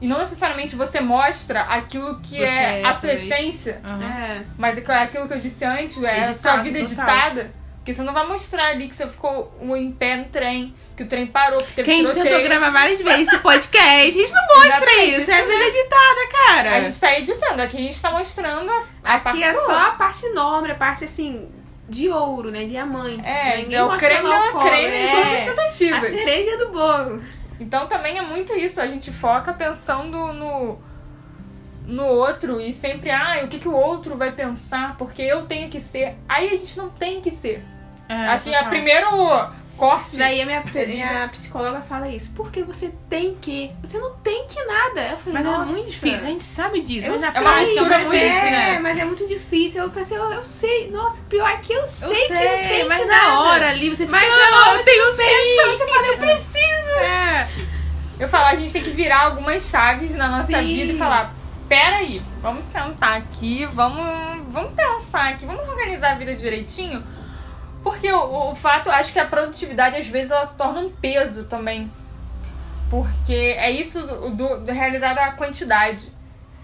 e não necessariamente você mostra aquilo que Você é, é, a sua talvez. essência, Aham. É. mas é aquilo que eu disse antes, é a Editado, sua vida total. editada. Porque você não vai mostrar ali que você ficou em pé no trem, que o trem parou, que teve Que a gente tiroteio. tentou gravar várias vezes esse podcast. A gente não mostra Exatamente, isso. É vida editada, cara. A gente tá editando, aqui a gente tá mostrando a, a Aqui parte é boa. só a parte nobre, a parte assim, de ouro, né? Diamantes. É, Ninguém é o creme da creme em todas as é. A tentativas. cereja do bolo. Então também é muito isso, a gente foca pensando no no outro e sempre, ah, o que, que o outro vai pensar, porque eu tenho que ser. Aí a gente não tem que ser. É, Acho que total. a primeiro corte. Daí a minha, minha psicóloga fala isso. Porque você tem que. Você não tem que nada. Eu falei, Mas nossa. é muito difícil. A gente sabe disso. Eu mas na sei, uma prática mistura é muito é, difícil, né? mas é muito difícil. Eu falei assim, eu, eu sei. Nossa, pior é que eu sei, Eu que não tem mas que na nada. hora ali você fica, Mas não, na hora eu tenho pensa, sim. você fala, eu preciso. [laughs] É. Eu falo, a gente tem que virar algumas chaves na nossa Sim. vida e falar, peraí, vamos sentar aqui, vamos, vamos pensar aqui, vamos organizar a vida direitinho. Porque o, o fato, acho que a produtividade às vezes ela se torna um peso também. Porque é isso do, do, do realizar a quantidade.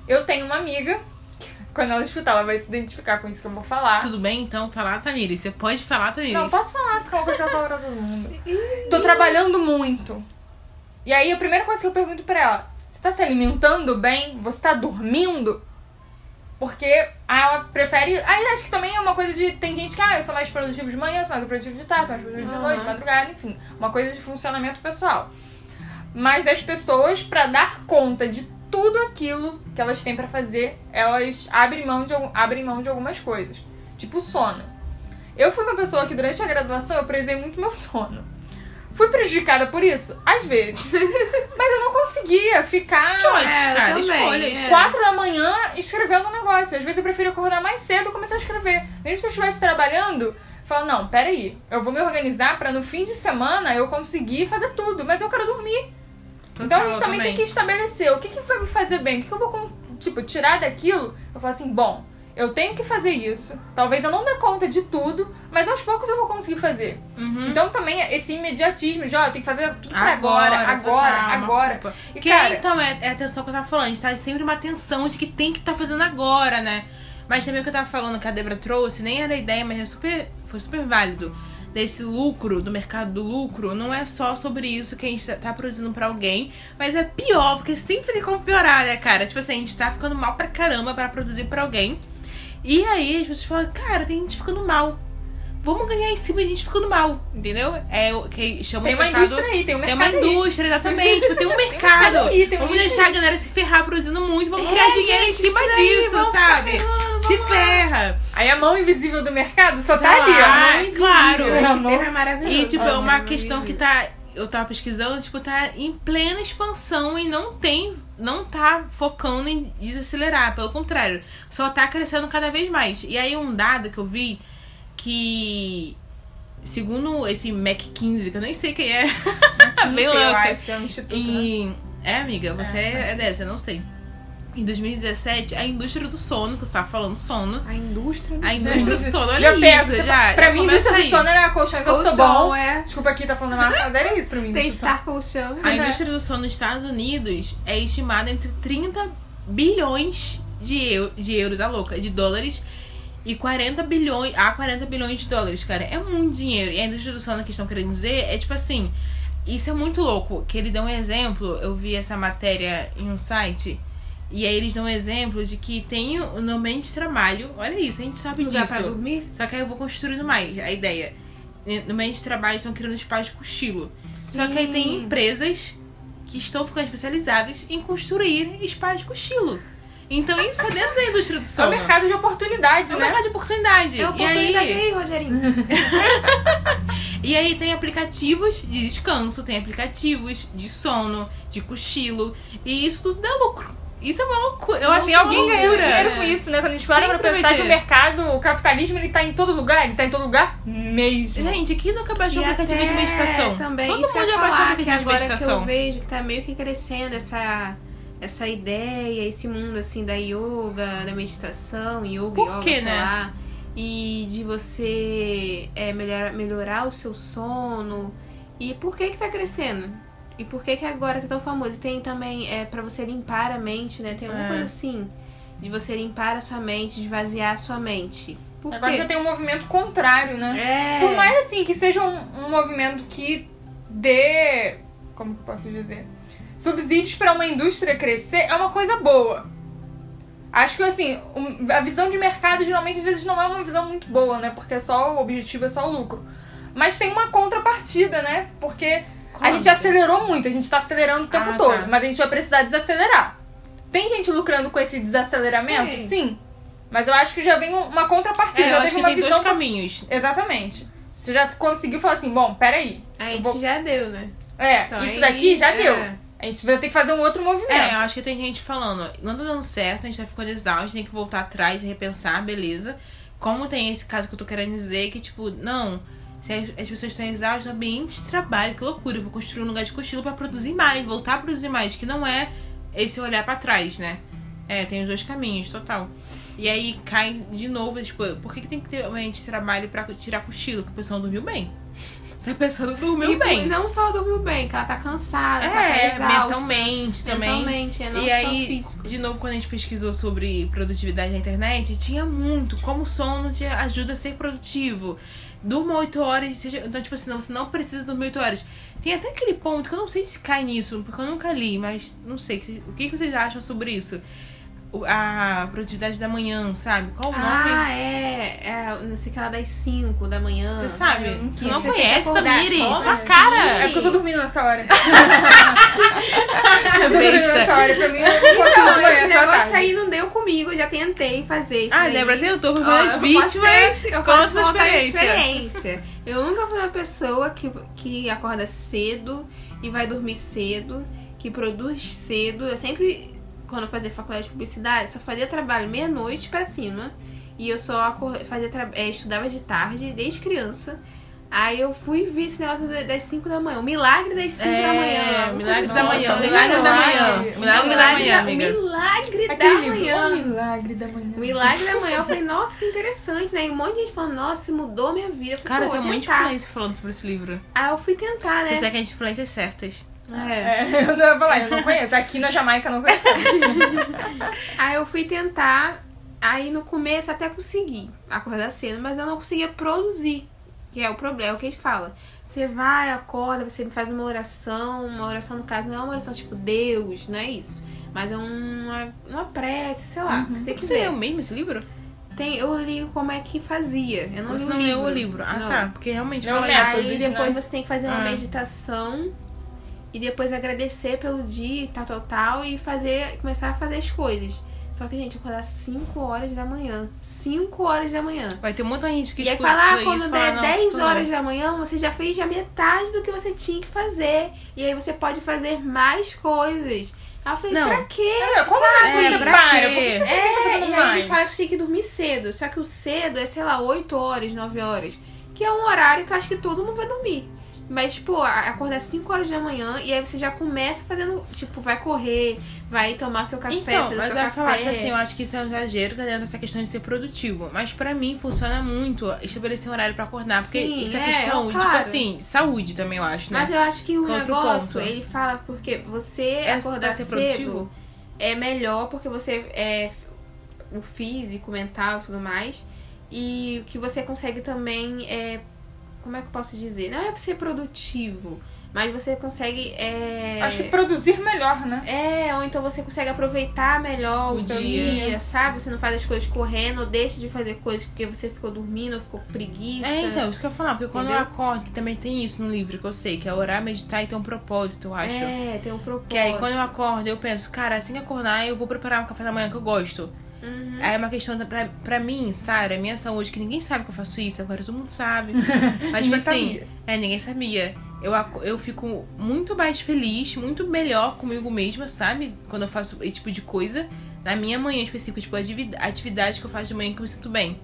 Eu tenho uma amiga, [laughs] quando ela escutar, ela vai se identificar com isso que eu vou falar. Tudo bem, então, falar, Tamires. Você pode falar, Tamires. Não, posso falar, porque é uma coisa que pra todo mundo. [laughs] Tô trabalhando muito. E aí a primeira coisa que eu pergunto pra ela, você tá se alimentando bem? Você tá dormindo? Porque ela prefere. Aí acho que também é uma coisa de. Tem gente que, ah, eu sou mais produtivo de manhã, sou mais produtivo de tarde, sou mais produtivo de Aham. noite, de madrugada, enfim. Uma coisa de funcionamento pessoal. Mas as pessoas, pra dar conta de tudo aquilo que elas têm pra fazer, elas abrem mão de, abrem mão de algumas coisas. Tipo sono. Eu fui uma pessoa que durante a graduação eu prezei muito meu [laughs] sono. Fui prejudicada por isso? Às vezes. [laughs] Mas eu não conseguia ficar Choices, É, cara. também, Escolhas. é. quatro da manhã escrevendo um negócio. Às vezes eu preferia acordar mais cedo e começar a escrever. Mesmo se eu estivesse trabalhando, falar, não, peraí, eu vou me organizar pra no fim de semana eu conseguir fazer tudo, mas eu quero dormir. então a gente Total, também, tem que estabelecer o que, que vai me fazer bem, o que, que eu vou, tipo, tirar daquilo. Eu falo assim, bom, eu tenho que fazer isso. Talvez eu não dê conta de tudo, mas aos poucos eu vou conseguir fazer. Uhum. Então também esse imediatismo de, ó, eu tenho que fazer tudo pra agora, agora, total, agora. E, Que cara, então é, é a atenção que eu tava falando. A gente tá sempre uma atenção de que tem que estar fazendo agora, né? Mas também o que eu tava falando que a Debra trouxe, nem era ideia, mas é super, foi super válido. Desse lucro, do mercado do lucro, não é só sobre isso que a gente tá, tá produzindo pra alguém, mas é pior, porque sempre tem como piorar, né, cara? Tipo assim, a gente tá ficando mal pra caramba pra produzir pra alguém. E aí as pessoas falam, cara, tem gente ficando mal. Vamos ganhar em cima de gente ficando mal, entendeu? É o que chama Tem uma mercado- indústria aí, tem um tem mercado uma aí. indústria, exatamente. [laughs] Tipo, tem um mercado. aí, tem uma vamos deixar a aí. galera se ferrar produzindo muito. Vamos É, criar dinheiro em cima isso aí, disso, ficar sabe? ferrando, Se ferra. Aí a mão invisível do mercado só tá Tá ali, ó. lá, a mão invisível. claro. a Esse mão- termo é maravilhoso. E, tipo, é Ah, uma questão que tá. Eu tava pesquisando, tipo, tá em plena expansão e não tem. Não tá focando em desacelerar. Pelo contrário, só tá crescendo cada vez mais. E aí, um dado que eu vi que. Segundo esse Mac 15, que eu nem sei quem é. [laughs] Bem Eu acho, é um instituto, né? Em... É, amiga, você é, dessa, eu não sei. Em 2017, a indústria do sono, que você tava falando sono. A indústria do A sono. indústria do sono, olha Já isso, pego. já. pra já mim, começa indústria do aí. sono era colchões Colchão, é. Desculpa aqui, tá falando a marca, mas era isso pra mim. Tem indústria do estar colchão. A indústria do sono nos Estados Unidos é estimada entre 30 bilhões de, eu, de euros, a louca, de dólares, e 40 bilhões, a 40 bilhões de dólares, cara. É muito dinheiro. E a indústria do sono que estão querendo dizer é tipo assim, isso é muito louco, que ele deu um exemplo, eu vi essa matéria em um site, e aí eles dão um exemplo de que tem no ambiente de trabalho, olha isso, a gente sabe disso. pra dormir? Só que aí eu vou construindo mais a ideia. No meio de trabalho estão criando espaços de cochilo. Só que aí tem Sim. empresas que estão ficando especializadas em construir espaços de cochilo. Então isso é dentro da indústria do É um sono. mercado de oportunidade, É um né? mercado de oportunidade. É oportunidade e, aí, aí, Rogerinho. [laughs] e aí tem aplicativos de descanso, tem aplicativos de sono, de cochilo. E isso tudo dá lucro. Isso é uma loucura. Eu acho isso alguém ganhando loucura. dinheiro com isso, né? Quando a gente para pra pensar que o mercado, o capitalismo, ele tá em todo lugar, ele tá em todo lugar mesmo. Gente, aqui nunca baixou o aplicativo de meditação. Também, Todo que mundo já baixou o que aplicativo de agora que meditação. eu vejo que tá meio que crescendo essa, essa ideia, esse mundo assim da yoga, da meditação, yoga, Por yoga, quê, sei né? lá. E de você é, melhorar, melhorar o seu sono. E por que que tá crescendo? E por que que agora tá tão famoso? E tem também é para você limpar a mente, né? Tem alguma É. coisa assim. De você limpar a sua mente, de esvaziar a sua mente. Por Agora quê? já tem um movimento contrário, né? É. Por mais assim que seja um, um movimento que dê. Como que eu posso dizer? Subsídios pra uma indústria crescer é uma coisa boa. Acho que assim, a visão de mercado geralmente às vezes não é uma visão muito boa, né? Porque é só o objetivo é só o lucro. Mas tem uma contrapartida, né? Porque a gente acelerou muito, a gente tá acelerando o tempo Ah, todo, tá. mas a gente vai precisar desacelerar. Tem gente lucrando com esse desaceleramento? Tem. Sim. Mas eu acho que já vem um- uma contrapartida, É, eu já acho que uma tem visão dois caminhos. Exatamente. Você já conseguiu falar assim, bom, peraí. A gente vou- já deu, né? É, Então, isso aí, daqui já é. deu. A gente vai ter que fazer um outro movimento. É, eu acho que tem gente falando, não tá dando certo, a gente tá ficando exausto, tem que voltar atrás e repensar, beleza. Como tem esse caso que eu tô querendo dizer, que tipo, não, se as, as pessoas estão exaustas, ambiente de trabalho, que loucura, eu vou construir um lugar de cochilo pra produzir mais, voltar a produzir mais, que não é esse olhar pra trás, né? É, tem os dois caminhos, total. E aí cai de novo, tipo, por que, que tem que ter um ambiente de trabalho pra tirar cochilo? Que a pessoa não dormiu bem. [laughs] Se a pessoa não dormiu e bem. não só dormiu bem, que ela tá cansada, ela tá É, exausta. mentalmente também. Mentalmente, é não e aí, físico. de novo, quando a gente pesquisou sobre produtividade na internet, tinha muito como o sono te ajuda a ser produtivo. Durma 8 horas, seja, então, tipo assim, não, você não precisa dormir 8 horas. Tem até aquele ponto que eu não sei se cai nisso, porque eu nunca li, mas não sei. O que que vocês acham sobre isso? A produtividade da manhã, sabe? Qual o nome? Ah, é, é. Não sei que lá das 5 da manhã. Você sabe? não Você não conhece? Como Sua assim? cara! É porque eu tô dormindo nessa hora. [laughs] eu tô dormindo nessa hora. Pra mim, eu não manhã, esse negócio tarde. aí não deu comigo, já tentei fazer isso. Ah, daí. Débora, tentou por várias eu vítimas. eu Conta posso sua contar a experiência. experiência. Eu nunca fui uma pessoa que, que acorda cedo e vai dormir cedo, que produz cedo. Eu sempre, quando eu fazia faculdade de publicidade, só fazia trabalho meia-noite pra cima. E eu só fazia tra- é, estudava de tarde, desde criança. Aí eu fui ver esse negócio da- das 5 da manhã. O milagre das 5 da manhã. É, milagre da manhã, milagre da manhã. Milagre da milagre manhã, amiga. milagre da manhã. Milagre da Manhã. Milagre da manhã, eu falei, nossa, que interessante, né? E um monte de gente falando, nossa, mudou minha vida. Falei, Cara, tem vou muita tentar. influência falando sobre esse livro. Aí eu fui tentar, Vocês né? têm as influências certas. É. É, [laughs] eu não ia falar, eu não conheço. Aqui na Jamaica eu não conheço. [laughs] Aí eu fui tentar Aí no começo até consegui acordar cedo, mas eu não conseguia produzir. Que é o problema, é o que ele fala. Você vai, acorda, você faz uma oração, uma oração no caso não é uma oração tipo Deus, não é isso. Mas é uma, uma prece, sei lá, que você Você quiser. leu mesmo esse livro? Tem, eu li como é que fazia. Eu não Você li não leu o livro? Ah, Não. tá. Porque realmente Leu fala. Aí né? depois você tem que fazer uma Ah. meditação e depois agradecer pelo dia e tal, tal, tal, e fazer, começar a fazer as coisas. Só que, gente, acordar 5 horas da manhã. 5 horas da manhã. Vai ter muita gente que E aí falar, ah, quando der não, 10 isso não. horas da manhã, você já fez já metade do que você tinha que fazer. E aí você pode fazer mais coisas. Aí eu falei, Não. pra quê? É, como Sabe? é pra para? quê? Que É, fazendo e aí ele fala que você tem que dormir cedo. Só que o cedo é, sei lá, 8 horas, 9 horas. Que é um horário que eu acho que todo mundo vai dormir. Mas, tipo, acordar 5 horas da manhã e aí você já começa fazendo, tipo, vai correr, vai tomar seu café, Então, fazer mas seu eu café. falar, tipo assim, eu acho que isso é um exagero tá dentro dessa questão de ser produtivo. Mas pra mim funciona muito estabelecer um horário pra acordar. Porque Sim, isso é, é, questão, tipo claro. assim, saúde também, eu acho, né? Mas eu acho que o Outro negócio, ponto. ele fala porque você É acordar pra ser cedo produtivo? é melhor porque você é o físico, mental e tudo mais. E que você consegue também. É, como é que eu posso dizer? Não é pra ser produtivo, mas você consegue. É, Acho que produzir melhor, né? é, ou então você consegue aproveitar melhor o, O dia. dia. sabe? Você não faz as coisas correndo, ou deixa de fazer coisas porque você ficou dormindo, ou ficou com preguiça. É, então, isso que eu ia falar, porque quando Entendeu? eu acordo, que também tem isso no livro que eu sei, que é orar, meditar e ter um propósito, eu acho. É, tem um propósito. Que aí quando eu acordo, eu penso, cara, assim que acordar, eu vou preparar um café da manhã que eu gosto. Uhum. Aí é uma questão pra, pra mim, Sara, minha saúde, que ninguém sabe que eu faço isso, agora todo mundo sabe. [laughs] Mas, tipo assim, sabia. é, ninguém sabia. Eu, eu fico muito mais feliz, muito melhor comigo mesma, sabe? Quando eu faço esse tipo de coisa. Na minha manhã específica, tipo, ativi- atividade que eu faço de manhã que eu me sinto bem.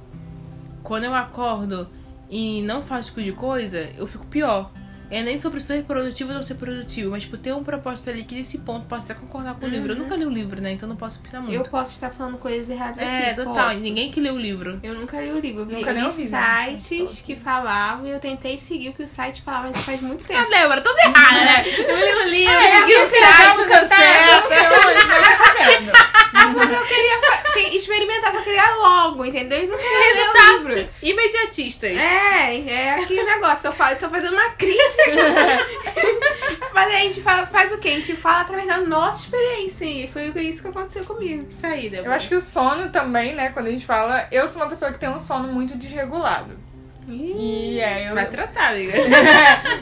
Quando eu acordo e não faço esse tipo de coisa, eu fico pior. É nem sobre ser produtivo ou não ser produtivo, mas tipo, ter um propósito ali que nesse ponto posso até concordar com o livro. Eu nunca li o livro, né? Então não posso opinar muito. Eu posso estar falando coisas erradas É, aqui. total. posso. Ninguém que lê o livro. Eu nunca li o livro. Eu, Nunca eu nem li ouvi, gente. sites que falavam e eu tentei seguir o que o site falava, mas faz muito tempo. Ah, Débora, tudo errado, né? [laughs] Eu li o livro, É, segui o site, legal, deu Tá, certo. não sei onde, mas tá fazendo. [laughs] Porque eu queria experimentar pra criar logo, entendeu? Então eu queria ler o Resultados livro. imediatistas. É, é aquele negócio. Eu falo, tô fazendo uma crítica. [laughs] Mas aí a gente fala- faz o quê? A gente fala através da nossa experiência. E foi isso que aconteceu comigo. Isso aí, Débora. Eu acho que o sono também, né? Quando a gente fala. Eu sou uma pessoa que tem um sono muito desregulado. E é, eu. Vai tratar, amiga. [laughs]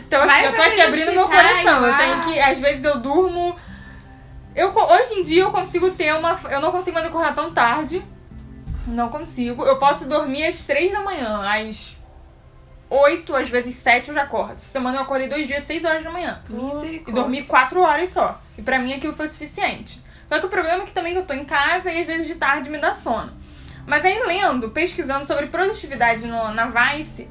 Então, assim, Vai eu tô aqui abrindo meu coração. Eu tenho que. Às vezes eu durmo. Eu, hoje em dia eu consigo ter uma. Eu não consigo mais acordar tão tarde. Não consigo. Eu posso dormir às três da manhã. Às oito, às vezes sete eu já acordo. Essa semana eu acordei dois dias, seis horas da manhã. E dormi quatro horas só. E pra mim aquilo foi suficiente. Só que o problema é que também eu tô em casa e às vezes de tarde me dá sono. Mas aí lendo, pesquisando sobre produtividade no- na Vice,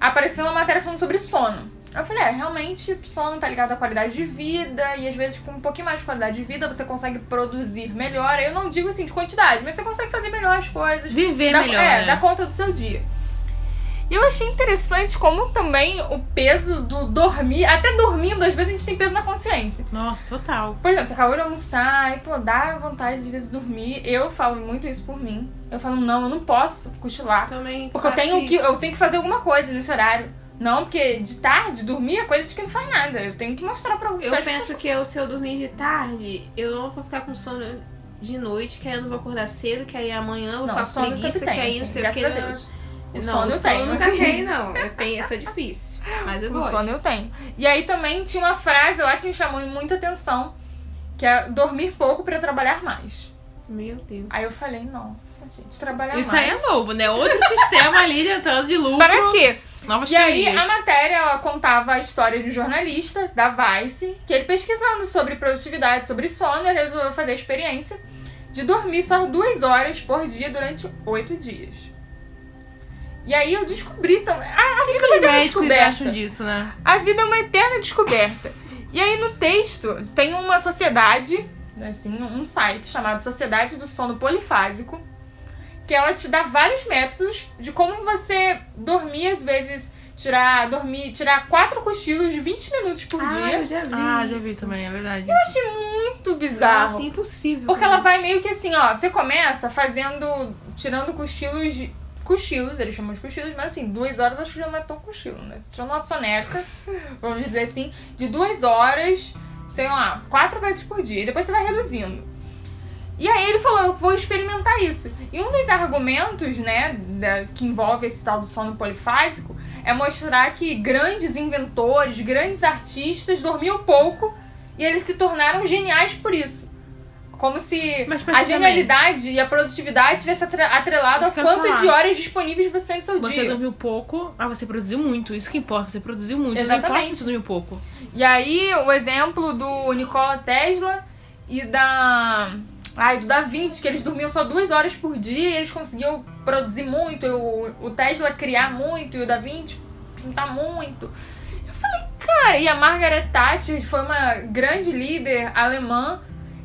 apareceu uma matéria falando sobre sono. Eu falei, é, realmente sono tá ligado à qualidade de vida e às vezes com um pouquinho mais de qualidade de vida você consegue produzir melhor. Eu não digo assim de quantidade, mas você consegue fazer melhor as coisas. Viver melhor, É, né? dá conta do seu dia. E eu achei interessante como também o peso do dormir, até dormindo, às vezes a gente tem peso na consciência. Nossa, total. Por exemplo, você acabou de almoçar e, pô, dá vontade de às vezes dormir. Eu falo muito isso por mim. Eu falo, não, eu não posso cochilar. Também Porque eu tenho, que, eu tenho que fazer alguma coisa nesse horário. Não, porque de tarde, dormir é coisa de quem não faz nada. Eu tenho que mostrar pra Eu pras penso que eu, se eu dormir de tarde, eu não vou ficar com sono de noite, que aí eu não vou acordar cedo, que aí amanhã eu vou Não, ficar com preguiça, que tenho, aí não assim, sei o que. a Deus. O não, sono o eu sono tenho. eu nunca tenho, [laughs] não. Eu tenho, isso é difícil. Mas eu O gosto. sono eu tenho. E aí também tinha uma frase lá que me chamou muita atenção. Que é dormir pouco pra trabalhar mais. Meu Deus. Aí eu falei, nossa, gente, trabalhar Isso mais. aí é novo, né? Outro [laughs] sistema ali de entrando de lucro. Para quê? Novas E aí, teorias. a matéria ela contava a história de um jornalista da Vice, que ele pesquisando sobre produtividade, sobre sono, ele resolveu fazer a experiência de dormir só duas horas por dia durante oito dias. E aí eu descobri também. A, a vida é uma eterna descoberta. acham disso, né? A vida é uma eterna descoberta. E aí no texto tem uma sociedade, assim, um site chamado Sociedade do Sono Polifásico, que ela te dá vários métodos de como você dormir, às vezes, tirar, dormir, tirar quatro cochilos de 20 minutos por ah, dia. eu já vi. Ah, já vi isso. também, é verdade. Eu achei muito bizarro. Nossa, impossível. Porque ela vai meio que assim, ó, você começa fazendo tirando cochilos. de- Cochilos, eles chamam de cochilos, mas assim, duas horas acho que já não é tão cochilo, né? Tirando uma soneca, [laughs] vamos dizer assim, de duas horas, sei lá, quatro vezes por dia. E depois você vai reduzindo. E aí ele falou, eu vou experimentar isso. E um dos argumentos, né, da- que envolve esse tal do sono polifásico é mostrar que grandes inventores, grandes artistas dormiam pouco e eles se tornaram geniais por isso. Como se a genialidade e a produtividade tivesse atre- atrelado Isso a quanto de horas disponíveis você tem no seu Você dia. dormiu pouco, mas você produziu muito. Isso que importa, você produziu muito. Não Exatamente. importa que você dormiu pouco. E aí, o exemplo do Nikola Tesla e da. Ai, do Da Vinci, que eles dormiam só duas horas por dia e eles conseguiam produzir muito. O, o Tesla criar muito e o Da Vinci pintar muito. Eu falei, cara, e a Margaret Thatcher foi uma grande líder alemã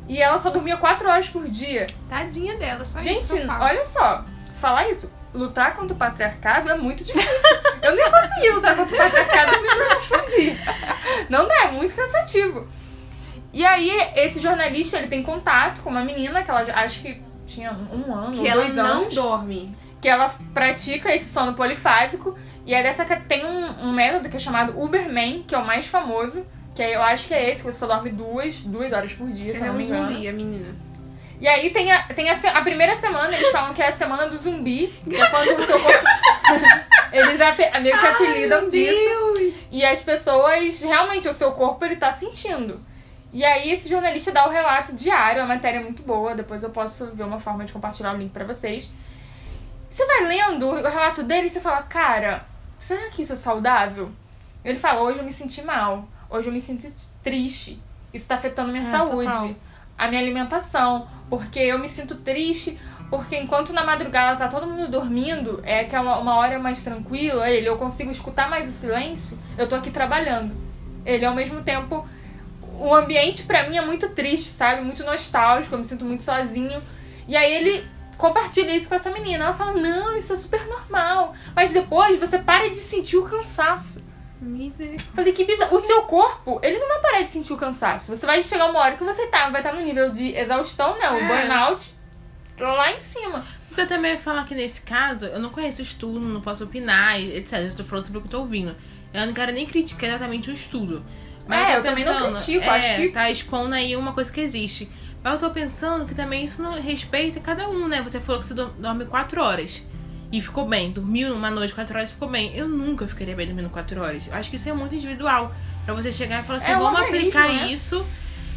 e ela só dormia quatro horas por dia. Tadinha dela, só isso. Gente, eu falo. olha só, falar isso. Lutar contra o patriarcado é muito difícil. Eu nem consegui lutar contra o patriarcado horas por dia. Não dá, é muito cansativo. E aí, esse jornalista, ele tem contato com uma menina que ela acho que tinha um ano, que ela dois não anos, dorme. que ela pratica esse sono polifásico. E é dessa que tem um, um método que é chamado Uberman, que é o mais famoso. Que é- eu acho que é esse, que você só dorme duas, duas horas por dia, se eu Ela é não me engano. zumbi, a menina. E aí tem, a, tem a, se- a primeira semana, eles falam que é a semana do zumbi, que é quando o seu corpo. [laughs] eles ape- meio que apelidam disso. Deus! E as pessoas, realmente, o seu corpo ele tá sentindo. E aí esse jornalista dá o relato diário, a matéria é muito boa, depois eu posso ver uma forma de compartilhar o link pra vocês. Você vai lendo o relato dele e você fala, cara, será que isso é saudável? Ele fala, hoje eu me senti mal, hoje eu me senti triste, isso tá afetando minha É, saúde, total. a minha alimentação, porque eu me sinto triste, porque enquanto na madrugada tá todo mundo dormindo, é aquela uma hora mais tranquila, ele, eu consigo escutar mais o silêncio, eu tô aqui trabalhando. Ele, ao mesmo tempo, o ambiente pra mim é muito triste, sabe? Muito nostálgico, eu me sinto muito sozinho. E aí ele compartilha isso com essa menina. Ela fala: Não, isso é super normal. Mas depois você para de sentir o cansaço. Misericórdia. Falei, que bizarro. O seu corpo, ele não vai parar de sentir o cansaço. Você vai chegar uma hora que você tá, vai estar no nível de exaustão, né? O É. burnout lá em cima. Porque eu também ia falar que nesse caso, eu não conheço o estudo, não posso opinar, etc. Eu tô falando sobre o que eu tô ouvindo. Eu não quero nem criticar exatamente o estudo. Mas É, tô eu também não critico, é, acho que- tá expondo aí uma coisa que existe. Mas eu tô pensando que também isso não respeita cada um, né? Você falou que você do- dorme quatro horas. E ficou bem. Dormiu uma noite, quatro horas, ficou bem. Eu nunca ficaria bem dormindo quatro horas. Eu acho que isso é muito individual. Pra você chegar e falar assim, É vamos aplicar né? isso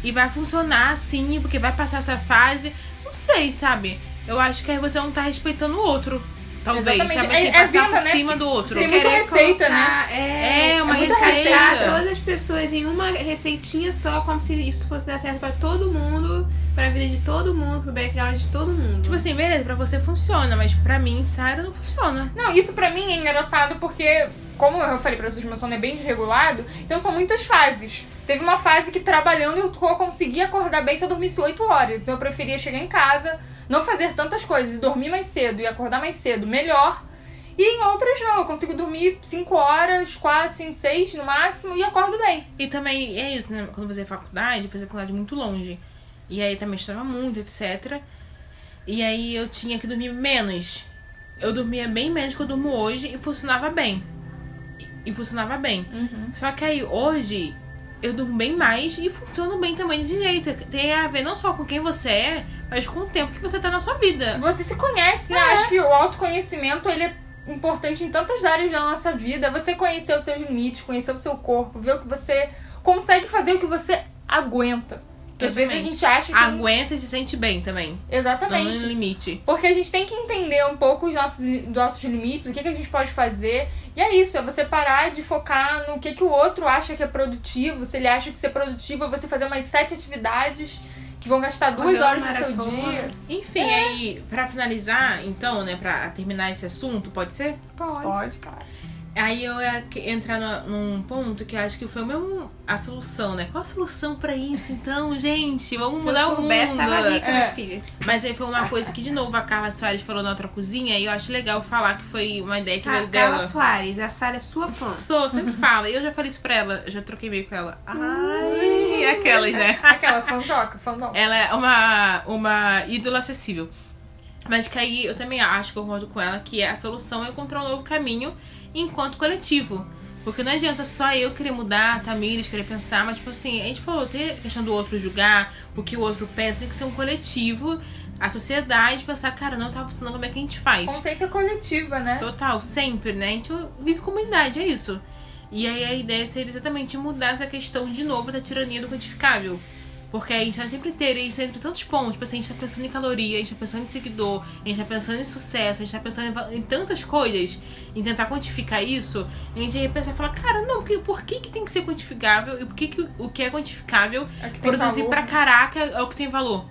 e vai funcionar assim, porque vai passar essa fase. Não sei, sabe? Eu acho que aí você não tá respeitando o outro. Talvez, Exatamente. sabe? É- Assim, é passar venda, por né? cima do outro. Tem muita receita, colocar- É, É, tipo, uma muito receita. encaixar todas as pessoas em uma receitinha só, como se isso fosse dar certo pra todo mundo, pra vida de todo mundo, pro background de todo mundo. Tipo assim, beleza, pra você funciona, mas pra mim, Sarah, não funciona. Não, isso pra mim é engraçado porque, como eu falei pra vocês, meu sono é bem desregulado, então são muitas fases. Teve uma fase que trabalhando eu consegui acordar bem se eu dormisse 8 horas. Então eu preferia chegar em casa, não fazer tantas coisas e dormir mais cedo e acordar mais cedo, melhor. E em outras não, eu consigo dormir 5 horas, 4, 5, 6 no máximo e acordo bem. E também é isso, né? Quando você é faculdade, eu fazia faculdade muito longe. E aí também estudava muito, etc. E aí eu tinha que dormir menos. Eu dormia bem menos que eu durmo hoje e funcionava bem. E, e funcionava bem. Só que aí hoje eu durmo bem mais e funciono bem também desse jeito. Tem a ver não só com quem você é, mas com o tempo que você tá na sua vida. Você se conhece, né? Acho que o autoconhecimento, ele é importante em tantas áreas da nossa vida. Você conhecer os seus limites, conhecer o seu corpo, ver o que você consegue fazer, o que você aguenta. Porque às vezes a Exatamente. gente acha que... Aguenta e se sente bem também. Não no Exatamente. limite. Porque a gente tem que entender um pouco os nossos, nossos limites, o que, que a gente pode fazer. E é isso, é você parar de focar no que, que o outro acha que é produtivo. Se ele acha que ser produtivo é você fazer umas sete atividades que vão gastar duas horas do seu dia. Enfim, aí, pra finalizar, então, né, pra terminar esse assunto, pode ser? Pode. claro. Aí eu ia que- entrar no- num ponto que eu acho que foi mesmo a solução, né? Qual a solução pra isso, então, gente? Vamos Se eu mudar o soubesse, mundo. tava rica, É. minha filha. Mas aí foi uma coisa que, de novo, a Carla Soares falou na outra cozinha e eu acho legal falar que foi uma ideia que Sa veio Carla dela. Soares, a Sara é sua fã. Sou, sempre [laughs] fala. E eu já falei isso pra ela, eu já troquei meio com ela. Ai, aquelas, né? [laughs] Aquela fanzoca, fandom. Ela é uma, uma ídola acessível. Mas que aí eu também acho, concordo com ela, que a solução é encontrar um novo caminho enquanto coletivo. Porque não adianta só eu querer mudar, Tamires querer pensar, mas tipo assim, a gente falou, tem a questão do outro julgar, o que o outro pensa, tem que ser um coletivo, a sociedade pensar, cara, não tá funcionando, como é que a gente faz? Consciência coletiva, né? Total, sempre, né? A gente vive comunidade, é isso. E aí a ideia seria exatamente mudar essa questão de novo da tirania do quantificável. Porque a gente vai sempre ter isso entre tantos pontos. Tipo assim, a gente tá pensando em caloria, a gente tá pensando em seguidor, a gente tá pensando em sucesso, a gente tá pensando em, tantas coisas, em tentar quantificar isso. E a gente vai pensar e falar, cara, não, porque, por que, que tem que ser quantificável? E por que, que o que é quantificável É que produzir valor. pra caraca é o que tem valor?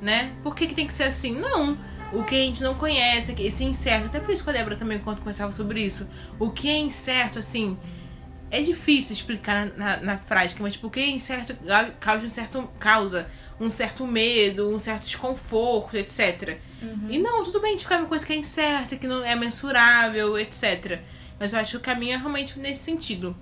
Né? Por que, que tem que ser assim? Não. O que a gente não conhece, esse incerto. Até por isso que a Débora também, quando conversava sobre isso. O que é incerto, assim. É difícil explicar na, na, prática, mas tipo, o que é incerto causa um certo, causa um certo medo, um certo desconforto, etc. E não, tudo bem gente ficar uma coisa que é incerta, que não é mensurável, etc. Mas eu acho que o caminho é realmente nesse sentido.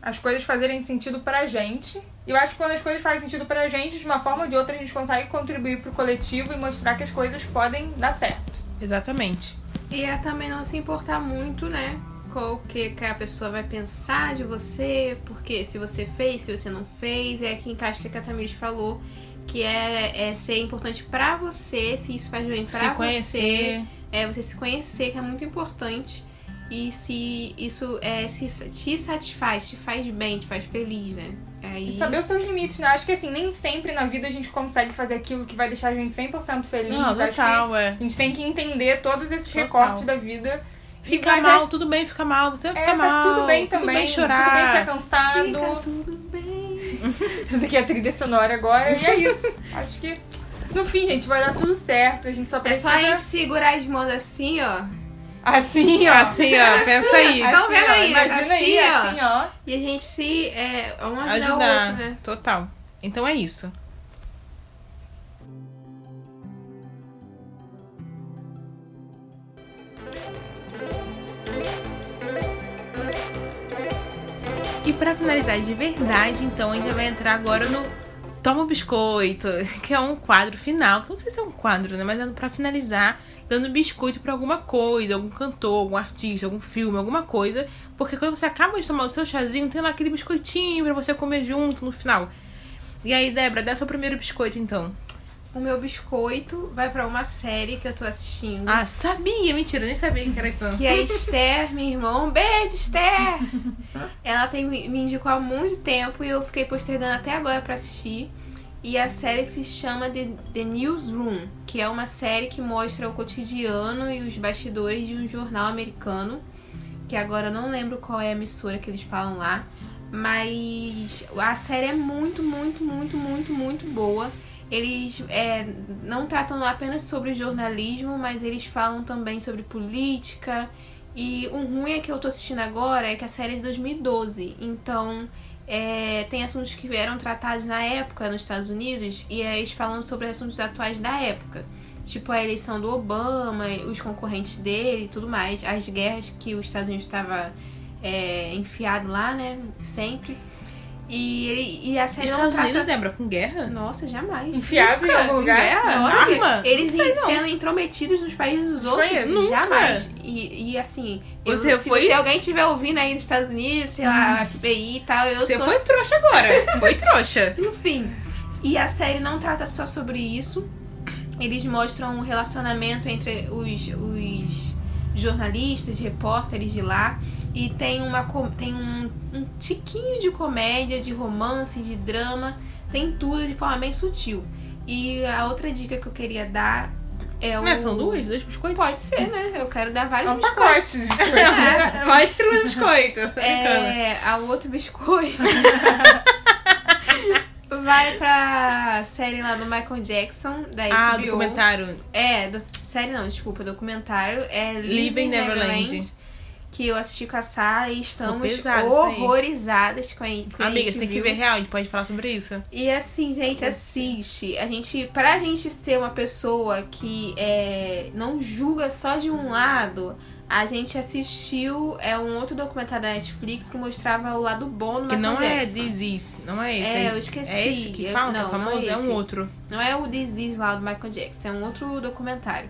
As coisas fazerem sentido pra gente. E eu acho que quando as coisas fazem sentido pra gente, de uma forma ou de outra, a gente consegue contribuir pro coletivo e mostrar que as coisas podem dar certo. Exatamente. E é também não se importar muito, né? O que, que a pessoa vai pensar de você, porque se você fez, se você não fez, é aqui encaixa o que a Catamiris falou, que é, é ser importante pra você, se isso faz bem pra Se você. conhecer. É você se conhecer, que é muito importante. E se isso é, se te satisfaz, te faz bem, te faz feliz, né? Aí... E saber os seus limites, né? Acho que assim, nem sempre na vida a gente consegue fazer aquilo que vai deixar a gente 100% feliz. Não, Acho que total, é. a gente tem que entender todos esses Total. recortes da vida. Fica mas mal, tudo bem ficar mal. Você vai É, ficar é, tá mal. tudo bem tudo também. bem chorar. Tudo bem ficar cansado. Fica tudo bem. [laughs] Isso aqui é a trilha sonora agora. E é isso. Acho que no fim, gente, vai dar tudo certo. A gente só É precisa... só a gente segurar as mãos assim, ó. Assim, ó. Assim, ó, pensa aí. Estão vendo ó, aí, Imagina aí, assim, ó. assim, ó. E a gente se. É, um ajudar, Ajudar. o outro, né? Total. Então é isso. Pra finalizar de verdade, então a gente vai entrar agora no Toma o Biscoito, [laughs] que é um quadro final. Que não sei se é um quadro, né? Mas é pra finalizar, dando biscoito pra alguma coisa, algum cantor, algum artista, algum filme, alguma coisa. Porque quando você acaba de tomar o seu chazinho, tem lá aquele biscoitinho pra você comer junto no final. E aí, Débora, dá seu primeiro biscoito então. O meu biscoito vai pra uma série que eu tô assistindo. Ah, sabia! Mentira, nem sabia que era isso não. Que é a Esther, minha irmã. Um beijo, Esther! [laughs] Ela tem, me indicou há muito tempo e eu fiquei postergando até agora pra assistir. E a série se chama The, The Newsroom, que é uma série que mostra o cotidiano e os bastidores de um jornal americano. Que agora eu não lembro qual é a emissora que eles falam lá. Mas a série é muito, muito, muito, muito, muito boa. Eles é, não tratam apenas sobre jornalismo, mas eles falam também sobre política. E o ruim é que eu tô assistindo agora é que a série é de 2012. Então, é, tem assuntos que eram tratados na época nos Estados Unidos e aí eles falam sobre assuntos atuais da época. Tipo a eleição do Obama, os concorrentes dele e tudo mais. As guerras que os Estados Unidos estava é, enfiado lá, né? Sempre. E, ele- e a série Estados não trata... Unidos lembra com guerra? Nossa, jamais. Enfiado em algum lugar. guerra? Nossa, Arma? eles Não sei, não. sendo intrometidos nos países dos outros, jamais. E, e assim, eu- Você se, foi- se alguém estiver ouvindo aí dos Estados Unidos, sei lá, FBI e tal, eu Você sou. foi trouxa agora. [laughs] Foi trouxa. Enfim. E a série não trata só sobre isso. Eles mostram o relacionamento entre os, os jornalistas, repórteres de lá. E tem, uma, tem um, um tiquinho de comédia, de romance, de drama. Tem tudo de forma bem sutil. E a outra dica que eu queria dar é o. Mas são duas? Dois biscoitos? Pode ser, né? Eu quero dar [laughs] É [laughs] vários um biscoitos. pacote de biscoito. É. Mostra o biscoito. Tô brincando. É, a outro biscoito [laughs] vai pra série lá do Michael Jackson, da Ah, HBO. documentário. É, do, série não, desculpa, documentário. É Living Living Neverland. Neverland. Que eu assisti com a Sarah e estamos pesado horrorizadas com a, com a Amiga, você tem que ver real, a gente pode falar sobre isso. E assim, gente, assiste. A gente, pra gente ser uma pessoa que é, não julga só de um lado, a gente assistiu é um outro documentário da Netflix que mostrava o lado bom do Que não é Jackson. Is, não é esse É, eu esqueci. É esse que Eu- fala, é não, é famoso? É, esse. um outro. Não é o Disease lá do Michael Jackson, é um outro documentário.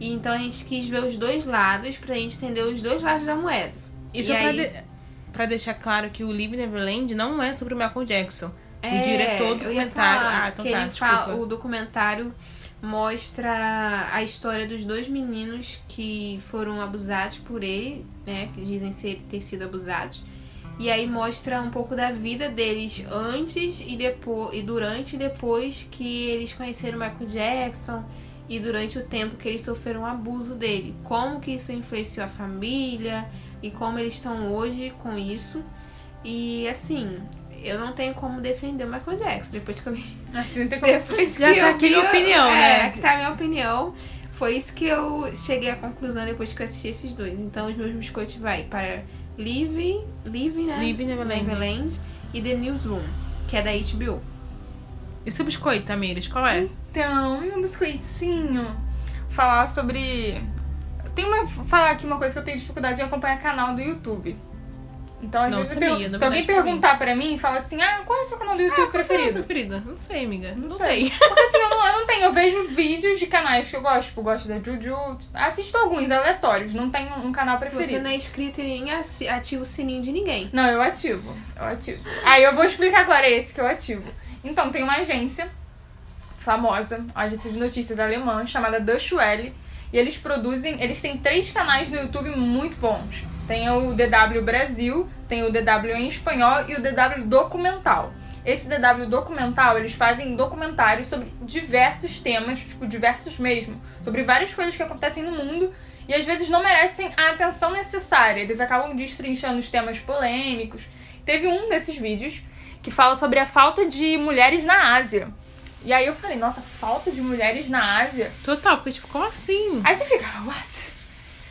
E então a gente quis ver os dois lados pra gente entender os dois lados da moeda. Isso E é pra, aí- de- pra deixar claro que o Live Neverland não é sobre o Michael Jackson. É, o diretor do documentário. ah, então que tá, ele fala- o documentário mostra a história dos dois meninos que foram abusados por ele, né? Que dizem ser, ter sido abusados. E aí mostra um pouco da vida deles antes e depois e durante e depois que eles conheceram o Michael Jackson e durante o tempo que eles sofreram abuso dele. Como que isso influenciou a família e como eles estão hoje com isso. E assim, eu não tenho como defender o Michael Jackson depois que eu vi Assim, não tem [laughs] como depois Já que tá aqui minha opinião, é, né? Aqui tá a minha opinião. Foi isso que eu cheguei à conclusão depois que eu assisti esses dois. Então os meus biscoitos vai para Live, Live, né? Live Neverland. Neverland e The Newsroom, que é da HBO. E seu biscoito, Tamires, qual é? Então, meu biscoitinho. Falar sobre. Tem uma. Falar aqui uma coisa que eu tenho dificuldade em acompanhar canal do YouTube. Então, às Não vezes, eu sabia, pergunto- se alguém perguntar pra mim fala assim: Ah, qual é o seu canal do YouTube Qual é a sua preferido? preferida? Não sei, amiga. Não, sei. sei. [laughs] Porque assim, eu não, eu não tenho. Eu vejo vídeos de canais que eu gosto. Tipo, eu gosto da Juju. Assisto alguns aleatórios. Não tenho um canal preferido. Você não é inscrito e nem ativa o sininho de ninguém. Não, eu ativo. Eu ativo. Aí eu vou explicar qual é esse que eu ativo. Então, tem uma agência famosa, uma agência de notícias alemã, chamada Deutsche Welle. E eles produzem, eles têm três canais no YouTube muito bons. Tem o DW Brasil, tem o DW em espanhol e o DW Documental. Esse DW Documental, eles fazem documentários sobre diversos temas, tipo, diversos mesmo, sobre várias coisas que acontecem no mundo e às vezes não merecem a atenção necessária. Eles acabam destrinchando os temas polêmicos. Teve um desses vídeos que fala sobre a falta de mulheres na Ásia. E aí eu falei, nossa, falta de mulheres na Ásia? Total, porque tipo, como assim? Aí você fica, what?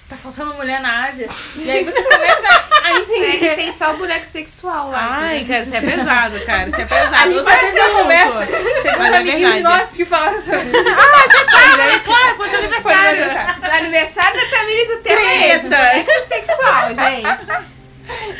Tá faltando mulher na Ásia? E aí você começa a É que entender. tem só o boneco sexual lá. Ai, cara, isso é pesado, cara. Isso é pesado. teve uma assunto. conversa. Teve uns Mas é amiguinhos verdade. nossos que falaram sobre isso. Ah, claro, foi seu aniversário. aniversário. No aniversário da Tamires o tema é esse, boneco sexual, gente.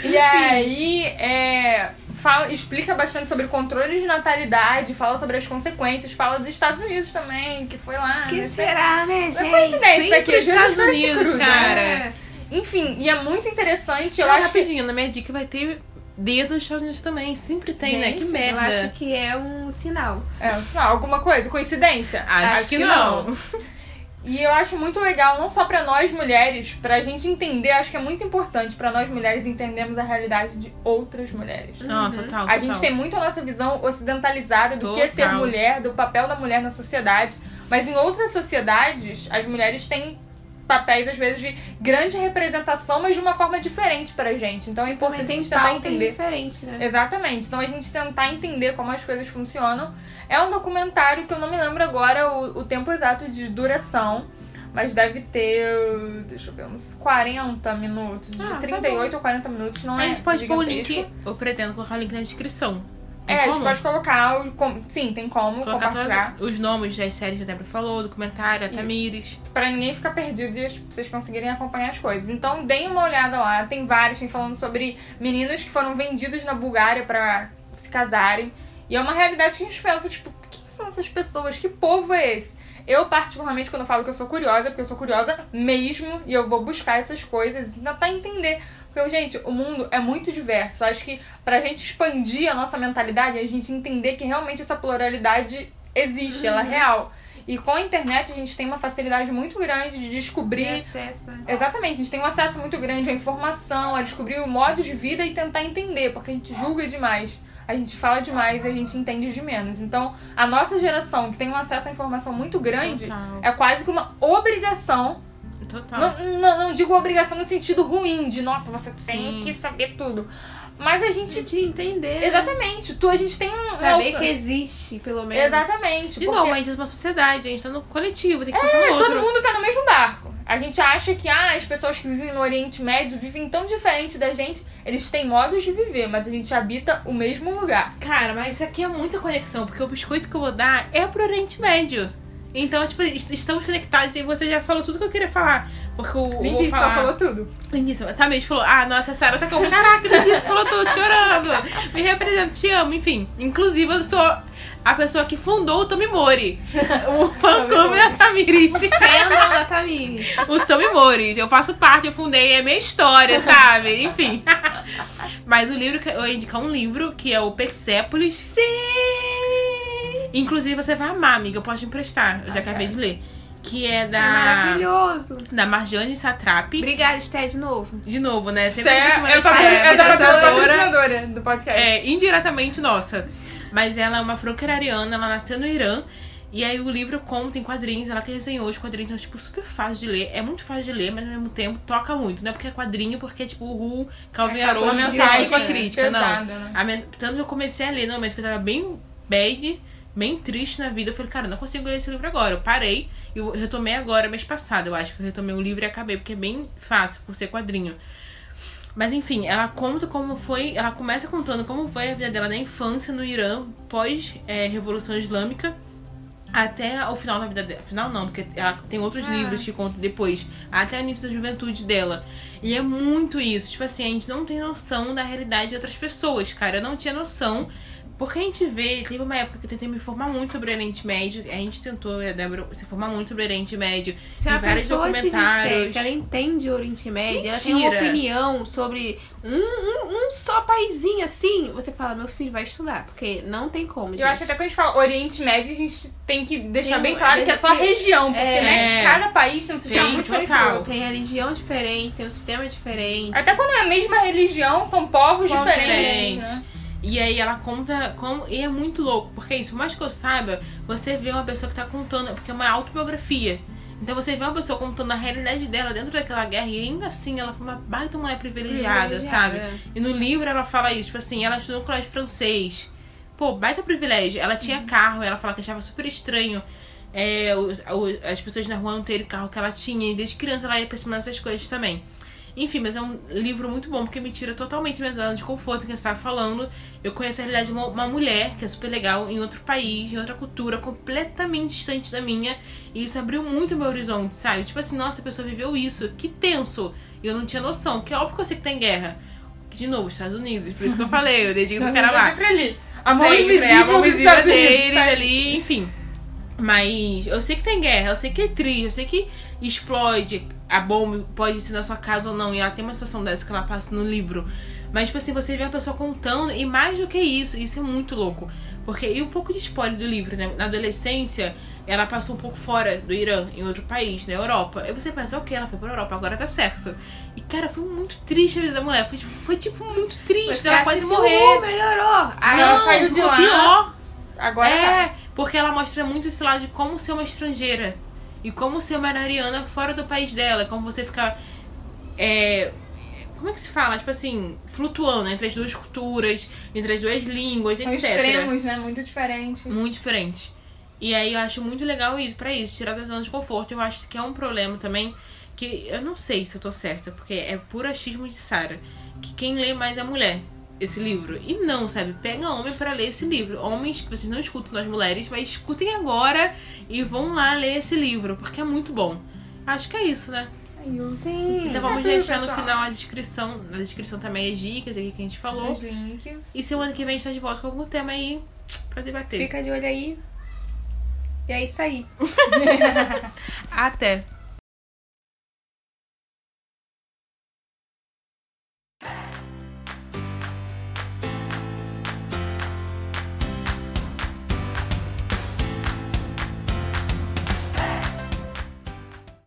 E aí, é, fala, explica bastante sobre controle de natalidade, fala sobre as consequências, fala dos Estados Unidos também, que foi lá. que né? será, né, gente? coincidência aqui, Estados não se Unidos, cruza, cara. né? Enfim, e é muito interessante, eu acho que rapidinho, na minha dica vai ter dedo nos Estados Unidos também. Sempre tem, né? Que Gente, merda. Eu acho que é um sinal. É, sei lá, alguma coisa, coincidência? Acho, que, não. [laughs] E eu acho muito legal, não só pra nós mulheres, pra gente entender, acho que é muito importante pra nós mulheres entendermos a realidade de outras mulheres. Não, total, A total. gente tem muito a nossa visão ocidentalizada do que é ser Total. mulher, do papel da mulher na sociedade. Mas em outras sociedades, as mulheres têm papéis, às vezes, de grande representação, mas de uma forma diferente pra gente. Então é importante Também a gente tentar entender. diferente, né? Exatamente. Então a gente tentar entender como as coisas funcionam. É um documentário que eu não me lembro agora o, o tempo exato de duração. Mas deve ter, deixa eu ver, uns 40 minutos. De Ah, tá 38 ou 40 minutos, não A é gente pode pôr o link. Eu pretendo colocar o link na descrição. É, a gente como? pode colocar. Com- sim, tem como Colocar compartilhar. os nomes das séries que a Débora falou, documentário, a. Tamires. Pra ninguém ficar perdido e vocês conseguirem acompanhar as coisas. Então, deem uma olhada lá. Tem vários, tem falando sobre meninas que foram vendidas na Bulgária pra se casarem. E é uma realidade que a gente pensa, tipo, quem são essas pessoas? Que povo é esse? Eu, particularmente, quando eu falo que eu sou curiosa, porque eu sou curiosa mesmo, e eu vou buscar essas coisas e tentar entender. Porque, gente, o mundo é muito diverso. Acho que pra gente expandir a nossa mentalidade, a gente entender que realmente essa pluralidade existe, ela é real. E com a internet a gente tem uma facilidade muito grande de descobrir. Acesso, né? Exatamente, a gente tem um acesso muito grande à informação, a descobrir o modo de vida e tentar entender, porque a gente julga demais. A gente fala demais e a gente entende de menos. Então, a nossa geração, que tem um acesso à informação muito grande, Total. é quase que uma obrigação. Total. Não, não, não digo obrigação no sentido ruim, de nossa, você tem Sim. que saber tudo. Mas a gente. De entender. né? Exatamente, tu, a gente tem um. Saber que existe, pelo menos. Exatamente. De porque- novo, a gente é uma sociedade, a gente tá no coletivo, tem que pensar É, no outro. todo mundo tá no mesmo barco. A gente acha que ah, as pessoas que vivem no Oriente Médio vivem tão diferente da gente. Eles têm modos de viver, mas a gente habita o mesmo lugar. Cara, mas isso aqui é muita conexão, porque o biscoito que eu vou dar é pro Oriente Médio. Então, tipo, est- estamos conectados e você já falou tudo que eu queria falar. Porque o. Lindíssimo, vou falar- falou tudo. Lindíssima. Também falou, ah, nossa, a Sarah tá como, caraca, lindíssima, [laughs] falou tudo, chorando. Me representa, te amo, enfim. Inclusive, eu sou a pessoa que fundou o Tomimori. [laughs] O fã-clube da Tamiris. [laughs] Fandom da Tamires. o Tomimori. Eu faço parte, eu fundei, é minha história, sabe? Enfim. Mas o livro, que eu ia indicar um livro, que é o Persepolis. Sim! Inclusive, você vai amar, amiga, eu posso te emprestar. Eu já Ah, acabei cara. de ler. Que é É da... maravilhoso. da Marjane Satrapi. Obrigada, Esté, de novo. De novo, né? Sempre é, que eu tô história, é da patrocinadora. do podcast. É, indiretamente nossa. Mas ela é uma franco-iraniana, ela nasceu no Irã. E aí o livro conta em quadrinhos, ela que desenhou os quadrinhos, então, tipo, super fácil de ler. É muito fácil de ler, mas ao mesmo tempo toca muito. Não é porque é quadrinho, porque é tipo o Ru, Calvin É, mensagem, é com a né, crítica, não. pesada, né? A mens- Tanto que eu comecei a ler no momento que eu tava bem bad, bem triste na vida. Eu falei, cara, não consigo ler esse livro agora. Eu parei e retomei agora, mês passado, eu acho que eu retomei o livro e acabei, porque é bem fácil, por ser quadrinho. Mas enfim, ela conta como foi. Ela começa contando como foi a vida dela na infância no Irã, pós-Revolução Islâmica, até o final da vida dela. Final não, porque ela tem outros Ah. livros que contam depois, até o início da juventude dela. E é muito isso. Tipo assim, a gente não tem noção da realidade de outras pessoas, cara. Eu não tinha noção. Porque a gente vê, teve uma época que eu tentei me informar muito sobre o Oriente Médio. A gente tentou, a Débora, se informar muito sobre o Oriente Médio. Se a vários pessoa te disser documentários. que ela entende o Oriente Médio, ela tem uma Mentira. opinião sobre um, um, um só paizinho assim, você fala, meu filho vai estudar, porque não tem como, gente. Eu acho que até quando a gente fala Oriente Médio, a gente tem que deixar Tem bem claro que é só região, porque é. né, cada país tem um sistema Tem, muito diferente do total. outro. Tem religião diferente, tem um sistema diferente. Até quando é a mesma religião, são povos Povos diferentes. diferentes. né? E aí ela conta como. E é muito louco, porque isso, por mais que eu saiba, você vê uma pessoa que tá contando, porque é uma autobiografia. Então você vê uma pessoa contando a realidade dela dentro daquela guerra e ainda assim ela foi uma baita mulher privilegiada, Privilegiada, sabe? E no livro ela fala isso, tipo assim, ela estudou no colégio francês. Pô, baita privilégio. Ela tinha carro, ela fala que achava super estranho é, os- as pessoas na rua não terem o carro que ela tinha. E desde criança ela ia pra cima dessas coisas também. Enfim, mas é um livro muito bom, porque me tira totalmente minha zona de conforto que eu estava falando. Eu conheço a realidade de uma, uma mulher, que é super legal, em outro país, em outra cultura, completamente distante da minha. E isso abriu muito o meu horizonte, sabe? Tipo assim, nossa, a pessoa viveu isso, que tenso. E eu não tinha noção, que é óbvio que eu sei que tem guerra. De novo, Estados Unidos, por isso que eu falei, [laughs] o dedinho do cara lá. A mão Sempre, invisível, é a mão invisível tá? ali, enfim. Mas eu sei que tem guerra, eu sei que é triste, eu sei que explode a bomba, pode ser na sua casa ou não. E ela tem uma situação dessa que ela passa no livro. Mas, tipo assim, você vê a pessoa contando, e mais do que isso, isso é muito louco. Porque, e um pouco de spoiler do livro, né? Na adolescência, ela passou um pouco fora do Irã, em outro país, na Europa. Aí você pensa, ok, ela foi pra Europa, agora tá certo. E, cara, foi muito triste a vida da mulher. Foi, tipo, foi, tipo muito triste. Você ela quase. "Uh, melhorou. Aí ela não, saiu de lá. pior. Agora é, tá. porque ela mostra muito esse lado de como ser uma estrangeira. E como ser uma ariana fora do país dela. Como você ficar. É, como é que se fala? Tipo assim, flutuando entre as duas culturas, entre as duas línguas, São etc. extremos, né? Muito diferentes. Muito diferente. E aí eu acho muito legal isso, pra isso, tirar da zona de conforto. Eu acho que é um problema também, que eu não sei se eu tô certa, porque é puro achismo de Sara. Que quem lê mais é a mulher, esse livro. E não, sabe? Pega homem pra ler esse livro. Homens que vocês não escutam nós mulheres, mas escutem agora e vão lá ler esse livro, porque é muito bom. Acho que é isso, né? Sim. Então vamos Certo, deixar no pessoal. final a descrição. Na descrição também as dicas aqui que a gente falou. Os links. E semana que vem a gente tá de volta com algum tema aí pra debater. Fica de olho aí. E é isso aí. [laughs] [laughs] Até!